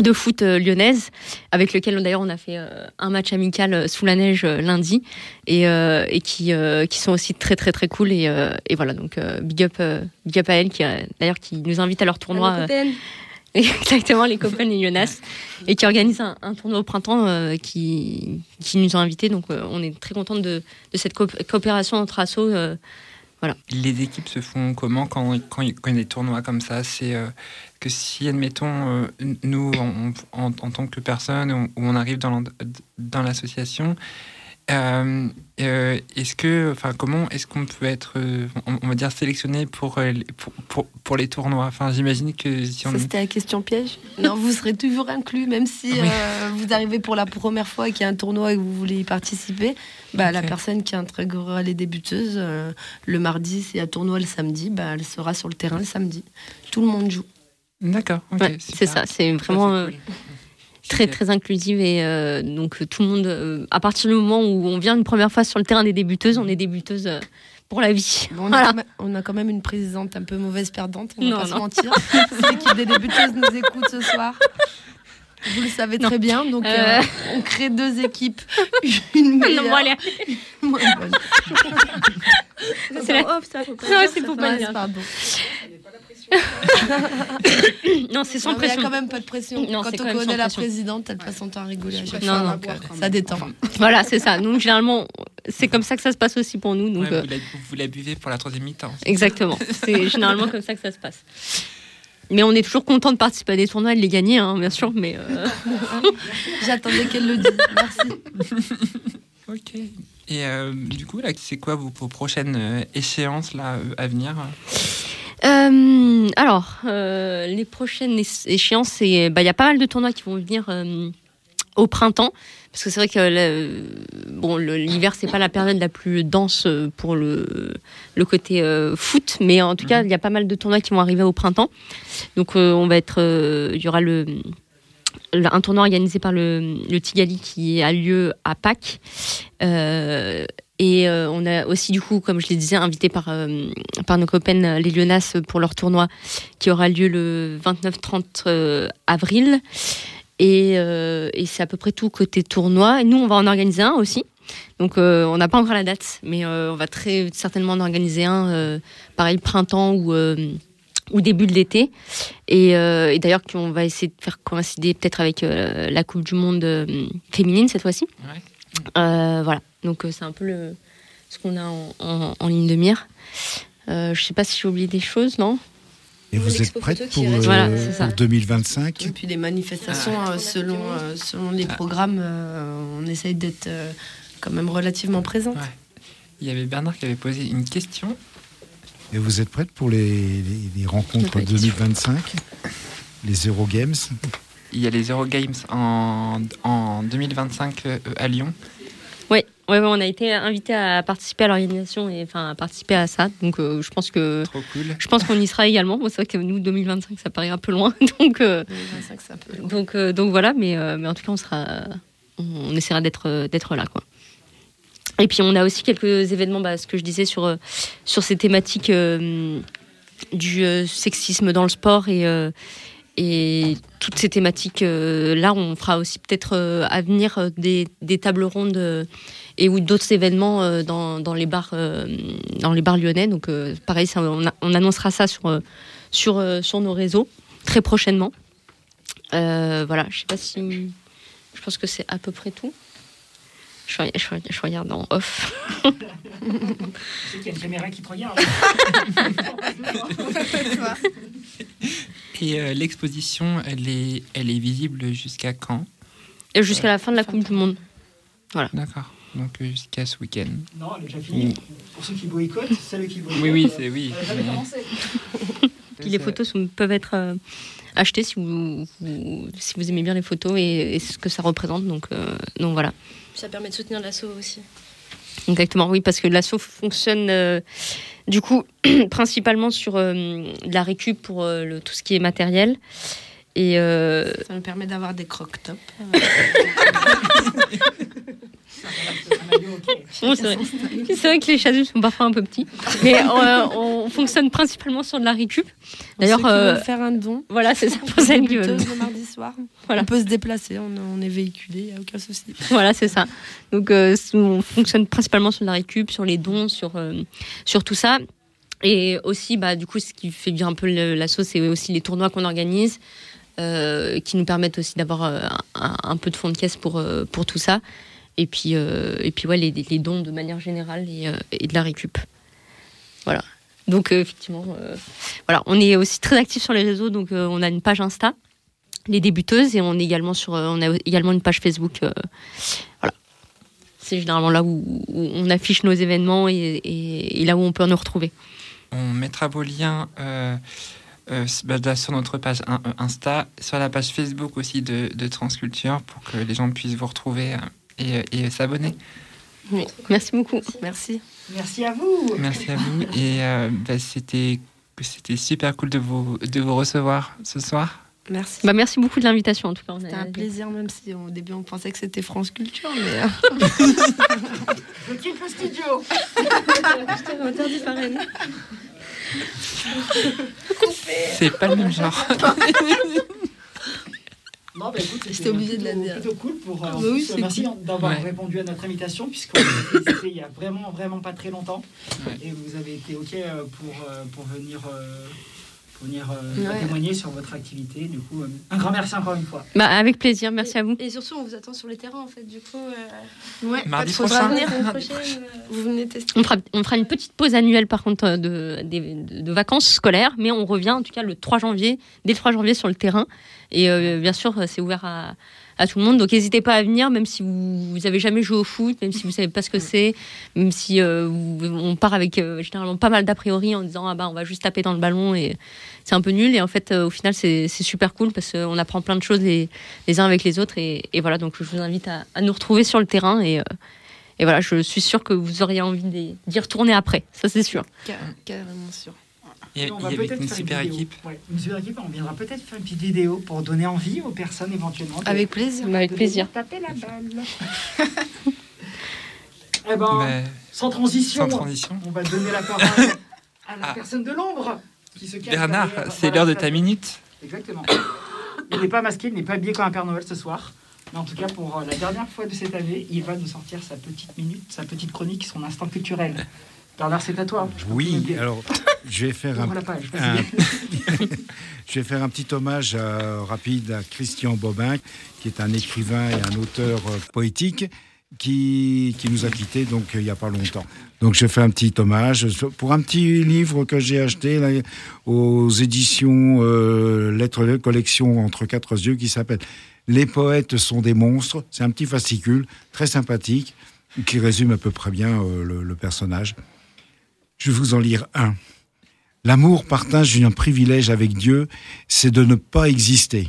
de foot lyonnaise, avec lequel d'ailleurs on a fait un match amical sous la neige lundi, et, et qui, qui sont aussi très très très cool. Et, et voilà, donc big, up, big up à elle, qui d'ailleurs qui nous invite à leur tournoi. Exactement, les copains et Jonas. Et qui organise un, tournoi au printemps euh, qui, nous a invités. Donc, euh, on est très contente de, cette coop- coopération entre assos. euh, voilà. Les équipes se font comment quand, quand, il y a des tournois comme ça? C'est que si, admettons, nous, en, en tant que personne, on, on arrive dans l'association, euh, euh, est-ce que, enfin, comment est-ce qu'on peut être, euh, on, on va dire, sélectionné pour, euh, les- pour, pour, pour les tournois? Enfin, j'imagine que si on. Ça, c'était la question piège. Non, vous serez toujours inclus, même si Oui. euh, vous arrivez pour la première fois et qu'il y a un tournoi et que vous voulez y participer. Bah, La personne qui intégrera les débuteuses euh, le mardi, y a tournoi le samedi, bah, elle sera sur le terrain le samedi. Tout le monde joue. D'accord, Ouais, c'est ça, c'est vraiment c'est cool. Très très inclusive. Et euh, donc, euh, tout le monde, euh, à partir du moment où on vient une première fois sur le terrain des débuteuses, on est débuteuse euh, pour la vie. Bon, on, a Voilà. quand même, on a quand même une présidente un peu mauvaise perdante, on va Non, pas se non. mentir. Si l'équipe des débuteuses nous écoute ce soir. Vous le savez très bien, donc on crée deux équipes, une meilleure, Non, une moins bonne. C'est la- pas c'est pour pas mal. dire. Pardon. non, c'est sans Non, mais Il n'y pression. a quand même pas de pression. Non, quand on quand connaît la pression. présidente, elle passe son temps à rigoler à chaque Non, fois. non. ça détend. Voilà, c'est ça. Donc, généralement, c'est comme ça que ça se passe aussi pour nous. Donc, Ouais, euh, vous, la, vous la buvez pour la troisième mi-temps. Exactement. C'est généralement comme ça que ça se passe. Mais on est toujours content de participer à des tournois et de les gagner, hein, bien sûr. Mais euh, J'attendais qu'elle le dise. Merci. Ok. Et euh, du coup, là, c'est quoi vos, vos prochaines échéances là, à venir? Euh, alors, euh, les prochaines échéances, bah, il y a pas mal de tournois qui vont venir euh, au printemps. Parce que c'est vrai que le- bon, l'hiver, c'est pas la période la plus dense pour le, le côté foot. Mais en tout cas, il y a pas mal de tournois qui vont arriver au printemps. Donc, on va être. Il y aura le, un tournoi organisé par le, le Tigali qui a lieu à Pâques. Et euh, on a aussi, du coup, comme je le disais, invité par, euh, par nos copains euh, les Lionas pour leur tournoi qui aura lieu le 29-30 euh, avril. Et, c'est à peu près tout côté tournoi. Et nous, on va en organiser un aussi. Donc, on n'a pas encore la date, mais on va très certainement en organiser un, pareil, printemps ou, ou début de l'été. Et, d'ailleurs, on va essayer de faire coïncider peut-être avec la Coupe du Monde féminine cette fois-ci. Euh, voilà. Donc, euh, c'est un peu le, ce qu'on a en, en- en ligne de mire. Euh, je sais pas si j'ai oublié des choses, non Et vous êtes prête pour, euh, Voilà, c'est ça. pour 2025 Et puis les manifestations, Ah. euh, selon, euh, selon les programmes, euh, on essaye d'être euh, quand même relativement présente. Il y avait Bernard qui avait posé une question. Et vous êtes prête pour les, les- les rencontres 2025 Les Eurogames? Il y a les Eurogames en, en 2025 euh, à Lyon. Ouais, ouais, ouais, on a été invité à participer à l'organisation et enfin à participer à ça. Donc euh, je pense que Trop cool. je pense qu'on y sera également. Bon, c'est vrai que nous 2025 ça paraît un peu loin, donc euh, 2025, c'est un peu loin. donc euh, donc voilà. Mais euh, mais en tout cas on sera on, on essaiera d'être euh, d'être là quoi. Et puis on a aussi quelques événements, bah, ce que je disais sur euh, sur ces thématiques euh, du euh, sexisme dans le sport et euh, et toutes ces thématiques euh, là, on fera aussi peut-être euh, à venir euh, des, des tables rondes euh, et ou d'autres événements euh, dans, dans les bars euh, dans les bars lyonnais. Donc euh, pareil, ça, on, a- on annoncera ça sur euh, sur euh, sur nos réseaux très prochainement. Euh, voilà, je sais pas si je pense que c'est à peu près tout. Je regarde en off. C'est qu'il y a une caméra qui te regarde. Et euh, l'exposition, elle est, elle est visible jusqu'à quand? Et jusqu'à la fin de la Coupe du Monde. Voilà. D'accord. Donc euh, jusqu'à ce week-end. Non, elle est déjà finie. Pour ceux qui boycottent, c'est ceux qui boycottent. Oui, oui, c'est oui. Elle a jamais Mais- commencé. Puis les photos sont- peuvent être euh, achetées si vous, vous- si vous aimez bien les photos et, et ce que ça représente. Donc, euh, donc voilà. Ça permet de soutenir l'assaut aussi. Exactement, oui, parce que l'asso fonctionne euh, du coup principalement sur euh, de la récup pour euh, le- tout ce qui est matériel. Et euh, Ça nous permet d'avoir des croque-tops. Bon, c'est vrai. C'est vrai que les chasubles sont parfois un peu petits, mais euh, on fonctionne principalement sur de la récup. D'ailleurs, D'ailleurs, euh, veulent faire un don. voilà, c'est ça pour celles qui veulent. Le mardi soir. Voilà. On peut se déplacer, on, on est véhiculé, il n'y a aucun souci. Voilà, c'est ça. Donc, euh, on fonctionne principalement sur la récup, sur les dons, sur, euh, sur tout ça. Et aussi, bah, du coup, ce qui fait bien un peu le- l'asso, c'est aussi les tournois qu'on organise, qui nous permettent aussi d'avoir un, un peu de fonds de caisse pour, pour tout ça. Et puis, euh, et puis ouais, les, dons de manière générale et, euh, de la récup. Voilà. Donc, euh, effectivement, voilà, on est aussi très actifs sur les réseaux. Donc, on a une page Insta, les débuteuses, et on est également sur, on a également une page Facebook. voilà. C'est généralement là où, on affiche nos événements et, là où on peut nous retrouver. On mettra vos liens bah, sur notre page in- Insta, sur la page Facebook aussi de, Transculture pour que les gens puissent vous retrouver et, et s'abonner. Oui. Merci beaucoup. Merci. Merci à vous. Merci à vous et euh, bah, c'était c'était super cool de vous de vous recevoir ce soir. Merci. Bah, merci beaucoup de l'invitation en tout cas. C'était a- un plaisir, même si au début on pensait que c'était France Culture, mais. euh, Je quitte le studio. interdit par elle. C'est pas le même genre. Non, bah écoute, J'étais c'était obligée de la plutôt- dire. plutôt cool pour. euh, Ah bah oui, merci cool. d'avoir Ouais. répondu à notre invitation, puisqu'on a été c'était il y a vraiment, vraiment pas très longtemps. Et vous avez été OK euh, pour, euh, pour venir, euh, pour venir euh, Ouais. témoigner sur votre activité. Du coup, euh, un grand merci encore une fois. Bah, avec plaisir, merci à vous. Et surtout, on vous attend sur les terrains en fait. Du coup, euh, Ouais, Mardi prochain. venir. prochaine. Vous venez tester. On fera, on fera une petite pause annuelle par contre de, des- de, de vacances scolaires, mais on revient en tout cas le 3 janvier, dès le 3 janvier sur le terrain. Et euh, bien sûr, c'est ouvert à, à tout le monde. Donc n'hésitez pas à venir, même si vous, vous avez jamais joué au foot, même si vous savez pas ce que c'est, même si euh, on part avec euh, généralement pas mal d'a priori en disant ah bah on va juste taper dans le ballon et c'est un peu nul. Et en fait, euh, au final, c'est super cool parce qu'on apprend plein de choses les, les uns avec les autres. Et, et voilà, donc je vous invite à, à nous retrouver sur le terrain et, et voilà, je suis sûre que vous auriez envie d'y d'y retourner après, ça c'est sûr. Carrément sûr. Et, Et on va et avec peut-être une faire super vidéo. équipe. Ouais, une super équipe. On viendra peut-être faire une petite vidéo pour donner envie aux personnes éventuellement. de- Avec plaisir. Avec de plaisir. Taper la balle. eh ben, Mais- sans transition. sans transition. On va donner la parole à la Ah. personne de l'ombre qui se cache Bernard, c'est l'heure de ta minute. Exactement. Il n'est pas masqué, il n'est pas habillé comme un Père Noël ce soir. Mais en tout cas, pour euh, la dernière fois de cette année, il va nous sortir sa petite minute, sa petite chronique, son instant culturel. Bernard, c'est à toi. Oui, alors je vais faire un, je vais faire un petit hommage euh, rapide à Christian Bobin, qui est un écrivain et un auteur euh, poétique qui, qui nous a quittés donc euh, il n'y a pas longtemps. Donc je fais un petit hommage pour un petit livre que j'ai acheté là, aux éditions euh, Lettres de collection entre quatre yeux qui s'appelle Les poètes sont des monstres. C'est un petit fascicule très sympathique qui résume à peu près bien euh, le- le personnage. Je vais vous en lire un. L'amour partage un privilège avec Dieu, c'est de ne pas exister,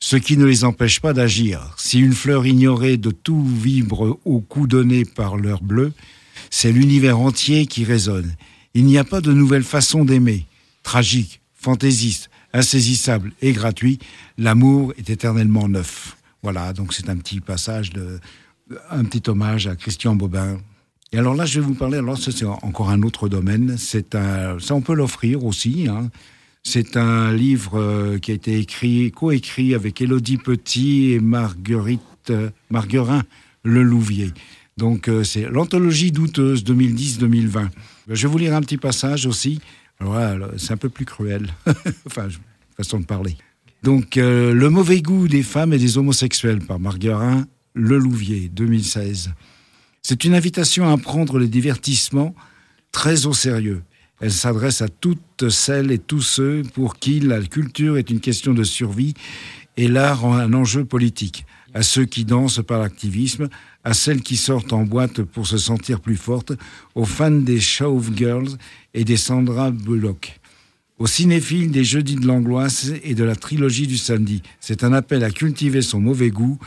ce qui ne les empêche pas d'agir. Si une fleur ignorée de tout vibre au coup donné par l'heure bleue, c'est l'univers entier qui résonne. Il n'y a pas de nouvelle façon d'aimer. Tragique, fantaisiste, insaisissable et gratuit, l'amour est éternellement neuf. Voilà, donc c'est un petit passage de, un petit hommage à Christian Bobin. Et alors là, je vais vous parler, alors ça c'est encore un autre domaine, c'est un, ça on peut l'offrir aussi, hein. C'est un livre euh, qui a été écrit, coécrit avec Élodie Petit et Marguerite, euh, Marguerin Lelouvier. Donc euh, c'est l'anthologie douteuse 2010-2020. Je vais vous lire un petit passage aussi. Alors c'est un peu plus cruel. enfin, façon de parler. Donc, Le mauvais goût des femmes et des homosexuels par Marguerin Lelouvier, 2016. C'est une invitation à prendre le divertissement très au sérieux. Elle s'adresse à toutes celles et tous ceux pour qui la culture est une question de survie et l'art un enjeu politique. À ceux qui dansent par l'activisme, à celles qui sortent en boîte pour se sentir plus fortes, aux fans des Showgirls et des Sandra Bullock aux cinéphiles des Jeudis de l'angoisse et de la trilogie du samedi. C'est un appel à cultiver son mauvais goût,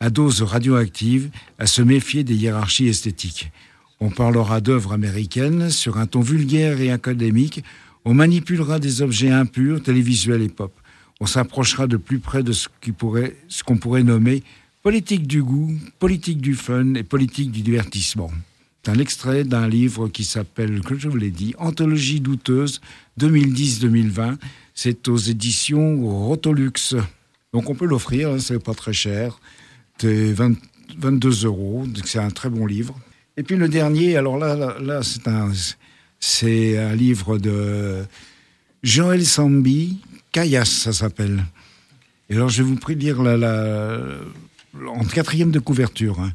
à dose radioactive, à se méfier des hiérarchies esthétiques. On parlera d'œuvres américaines sur un ton vulgaire et académique. On manipulera des objets impurs, télévisuels et pop. On s'approchera de plus près de ce qu'on pourrait nommer politique du goût, politique du fun et politique du divertissement. C'est un extrait d'un livre qui s'appelle, que je vous l'ai dit, Anthologie douteuse 2010-2020. C'est aux éditions Rotolux. Donc on peut l'offrir, hein, c'est pas très cher. C'est 20 22 euros, c'est un très bon livre. Et puis le dernier, alors là, là, c'est un, livre de Joël Sambi, Caillasse, ça s'appelle. Et alors je vais vous prie de lire la, en quatrième de couverture. Hein.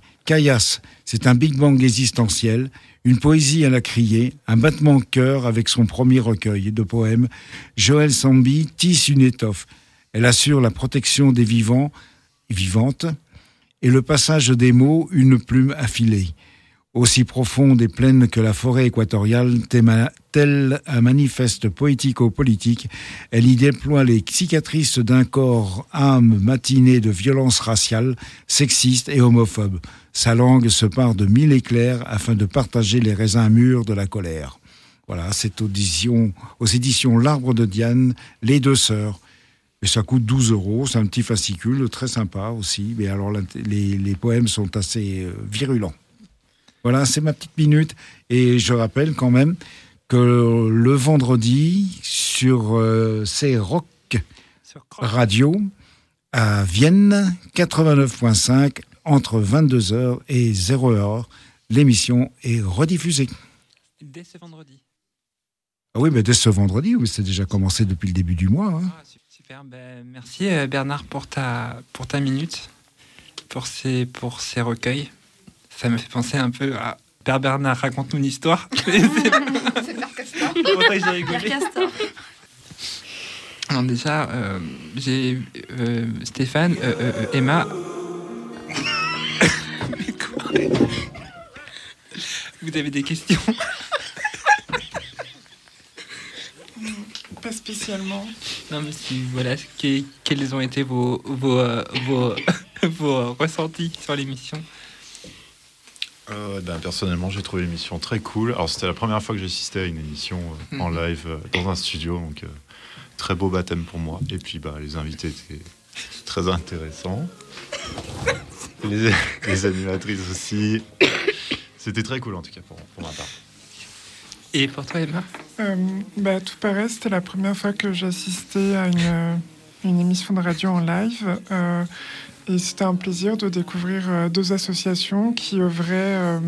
C'est un Big Bang existentiel, une poésie à la criée, un battement de cœur avec son premier recueil de poèmes. Joël Sambi tisse une étoffe. Elle assure la protection des vivants, vivantes, et le passage des mots, une plume affilée. Aussi profonde et pleine que la forêt équatoriale, théma- tel un manifeste poético-politique, elle y déploie les cicatrices d'un corps âme matiné de violence raciale, sexiste et homophobe. Sa langue se part de mille éclairs afin de partager les raisins mûrs de la colère. Voilà, c'est audition, aux éditions L'Arbre de Diane, Les Deux Sœurs. Et ça coûte 12 euros, c'est un petit fascicule, très sympa aussi. Mais alors, les, les poèmes sont assez euh, virulents. Voilà, c'est ma petite minute. Et je rappelle quand même que le vendredi, sur euh, ces Rock Radio, à Vienne, 89.5, entre 22h et 0h, l'émission est rediffusée. Dès ce vendredi. Ah oui, mais dès ce vendredi, oui, c'est déjà commencé depuis le début du mois. hein. Ben, merci euh, Bernard pour ta, pour ta minute, pour ces, recueils. Ça me fait penser un peu à Père Bernard, raconte-nous une histoire. C'est Père Castor. Castor. Non, déjà, euh, j'ai euh, Stéphane, Emma. Vous avez des questions? Spécialement. Non, mais si, voilà, que- quels ont été vos, vos, euh, vos, vos ressentis sur l'émission? Euh, ben, personnellement, j'ai trouvé l'émission très cool. Alors, c'était la première fois que j'assistais à une émission euh, en live euh, dans un studio, donc euh, très beau baptême pour moi. Et puis, bah, les invités étaient très intéressants. Les, les animatrices aussi. C'était très cool, en tout cas, pour, pour ma part. Et pour toi, Emma Euh, bah, tout pareil, c'était la première fois que j'assistais à une, euh, une émission de radio en live. euh, et c'était un plaisir de découvrir euh, deux associations qui œuvraient euh,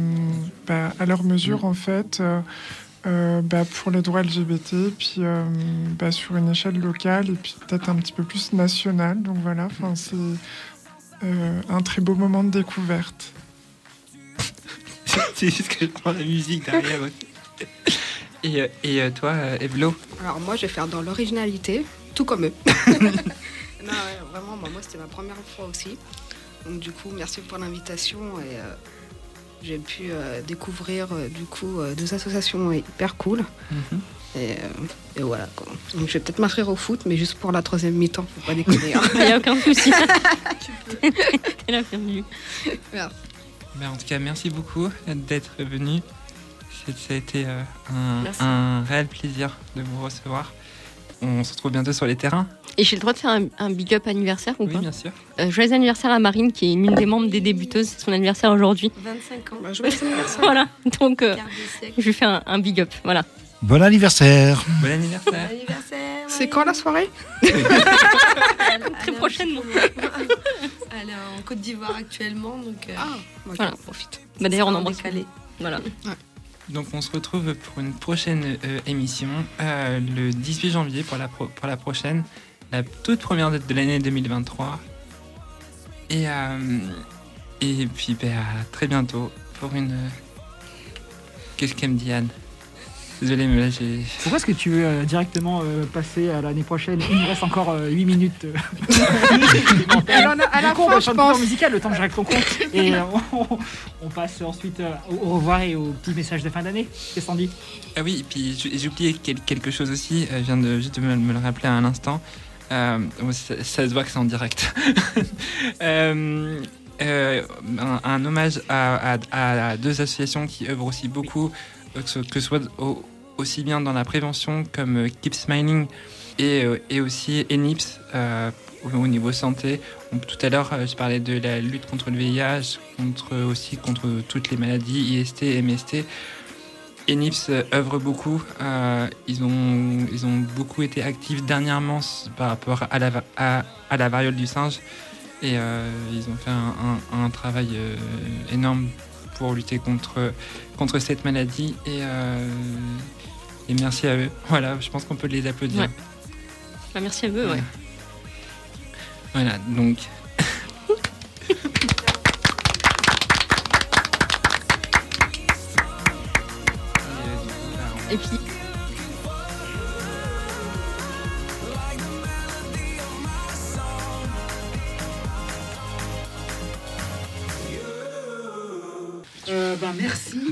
bah, à leur mesure, en fait, bah, pour les droits LGBT, puis sur une échelle locale et puis peut-être un petit peu plus nationale. Donc voilà, c'est un très beau moment de découverte. C'est juste que je prends la musique derrière. Et, euh, et euh, toi, euh, Evlo Alors moi, je vais faire dans l'originalité, tout comme eux. non, ouais, vraiment, bah, moi, c'était ma première fois aussi. Donc du coup, merci pour l'invitation et euh, j'ai pu euh, découvrir euh, du coup euh, deux associations hyper cool. Et, euh, et voilà. Quoi. Donc je vais peut-être m'inscrire au foot, mais juste pour la troisième mi-temps, faut pas déconner. hein. Il n'y a aucun souci. T'es la bienvenue. Merci. Ben, en tout cas, merci beaucoup d'être venu. Ça a été euh, un, réel plaisir de vous recevoir. On se retrouve bientôt sur les terrains. Et j'ai le droit de faire un, un big up anniversaire ou Oui, pas bien sûr. Euh, joyeux anniversaire à Marine, qui est l'une des membres des débuteuses. C'est son anniversaire aujourd'hui. 25 ans. Bah, joyeux anniversaire. voilà. Donc, euh, je lui fais un, un big up. Voilà. Bon anniversaire Bon anniversaire. Anniversaire. C'est quand la soirée? Très prochainement. Elle est en Côte d'Ivoire actuellement, donc. euh, Voilà. profite. Bah, D'ailleurs, on embrasse. Voilà. Donc on se retrouve pour une prochaine euh, émission euh, le 18 janvier pour la, prochaine, la toute première date de l'année 2023. Et, euh, et puis ben, à très bientôt pour une... Qu'est-ce qu'elle me dit Anne? Désolé mais là j'ai... Pourquoi est-ce que tu veux euh, directement euh, passer à l'année prochaine? Il nous reste encore 8 minutes. euh. A- à la fin, je pense. en musical le temps que je règle ton compte. Et euh, on, on passe ensuite euh, au revoir et au petit message de fin d'année. Qu'est-ce qu'on dit Ah oui, et puis j'ai oublié quel- quelque chose aussi, euh, je viens de, juste de me, me le rappeler à un instant. Euh, ça, ça se voit que c'est en direct. Euh, euh, un, un hommage à, à- à deux associations qui œuvrent aussi beaucoup, que ce, soit au- aussi bien dans la prévention comme euh, Keep Smiling et, euh, et aussi ENIPS euh, au, au niveau santé. Tout à l'heure, je parlais de la lutte contre le VIH, contre, aussi contre toutes les maladies IST, MST. Enips œuvre beaucoup. Ils, ont, ils ont beaucoup été actifs dernièrement par rapport à la, à, la variole du singe. Et ils ont fait un, travail énorme pour lutter contre, contre cette maladie. Et, euh, et merci à eux. Voilà, je pense qu'on peut les applaudir. Ouais. Bah, merci à eux, ouais. Voilà, donc. Et puis.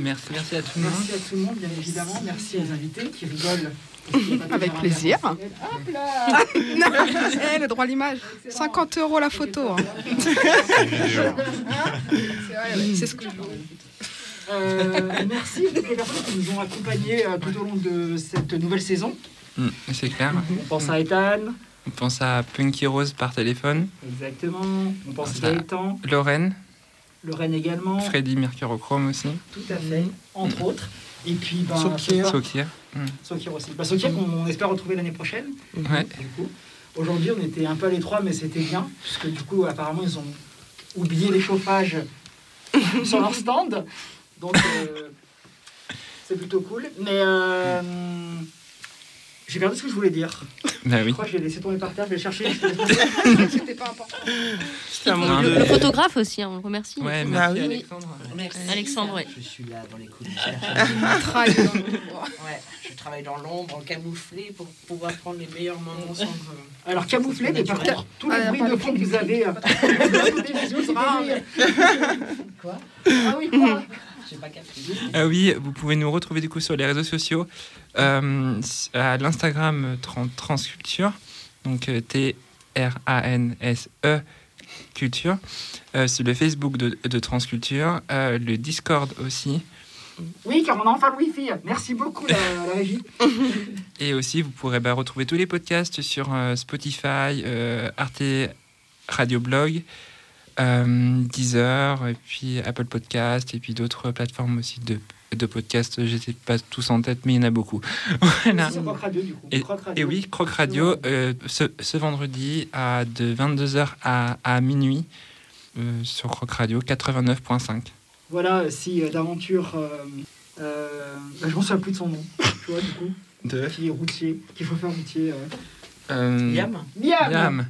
Merci. À tout le monde. Merci à tout le monde, bien évidemment. Merci aux invités qui rigolent. Avec plaisir. Hop là Non, eh, le droit à l'image. 50 euros la photo. hein. C'est ce que je veux. Euh, merci à toutes les personnes qui nous ont accompagnés euh, tout au long de cette nouvelle saison. Mm, c'est clair. On pense à Ethan, On pense à Punky Rose par téléphone. exactement. On pense à Gaëtan, Lorraine, Lorraine également. Freddy Mercurochrome aussi. Tout à fait, entre autres. Et puis, ben, Sokir. Sokir. Mm. Sokir aussi. Bah, Sokir, on, on espère retrouver l'année prochaine. Ouais. Du coup, aujourd'hui, on était un peu à l'étroit, mais c'était bien, puisque du coup, apparemment, ils ont oublié les chauffages sur leur stand. Donc, euh, c'est plutôt cool. Mais euh, j'ai perdu ce que je voulais dire. Bah oui. Je crois que je l'ai laissé tomber par terre, je vais chercher. C'était pas important. C'était Le, le photographe aussi, hein, on le remercie. Ouais, Oui. merci Oui. Alexandre. Merci. Alexandre, ouais. Je suis là dans les coulisses. Travaille dans l'ombre. Ouais, je travaille dans l'ombre, camouflé pour pouvoir prendre les meilleurs moments sans. euh, Alors, camouflé, mais par contre, tous les Ah, bruits de fond que vous avez. euh, Quoi Quoi? Ah oui, quoi? J'ai pas capté. Ah oui, vous pouvez nous retrouver du coup sur les réseaux sociaux, euh, à l'Instagram euh, Tran- Transculture, donc euh, T-R-A-N-S-E Culture, euh, sur le Facebook de, de Transculture, euh, le Discord aussi, Oui, car on a enfin le Wi-Fi. Merci beaucoup, la, la régie. et aussi vous pourrez bah, retrouver tous les podcasts sur Spotify, Arte Radio Blog, Deezer, et puis Apple Podcast, et puis d'autres plateformes aussi de, de podcasts. Je ne sais pas tous en tête, mais il y en a beaucoup. voilà. Sur Croc Radio, du coup. Et, Croc Radio. et oui, Croc Radio, euh, ce, ce vendredi à de 22h à, à minuit euh, sur Croc Radio 89.5. Voilà, si euh, d'aventure. Euh, euh, bah, je m'en souviens plus de son nom, tu vois, du coup. De? Qui est routier, qu'il faut faire routier. euh. Euh, Liam Liam Liam.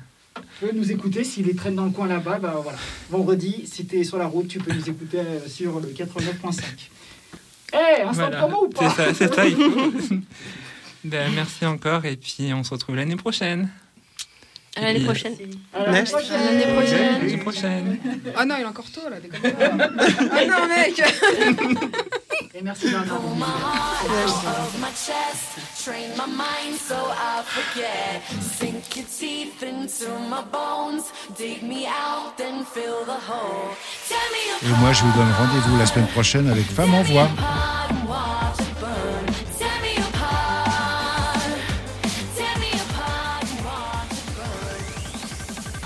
Tu peux nous écouter s'il est traîne dans le coin là-bas, bah voilà. Vendredi, si t'es sur la route, tu peux nous écouter euh, sur le 89.5. Eh, instant Voilà. promo ou pas C'est ça, c'est ça. il faut. Ben, merci encore et puis on se retrouve l'année prochaine. À l'année prochaine. À l'année prochaine. À l'année prochaine. L'année prochaine. Ah non, il est encore tôt là. Ah non, mec Et merci Bernard. of my chest. Train my mind so I forget. Sink your teeth into my bones. Dig me out, then fill the hole. Tell me Et moi, je vous donne rendez-vous la semaine prochaine avec Femme en Voix.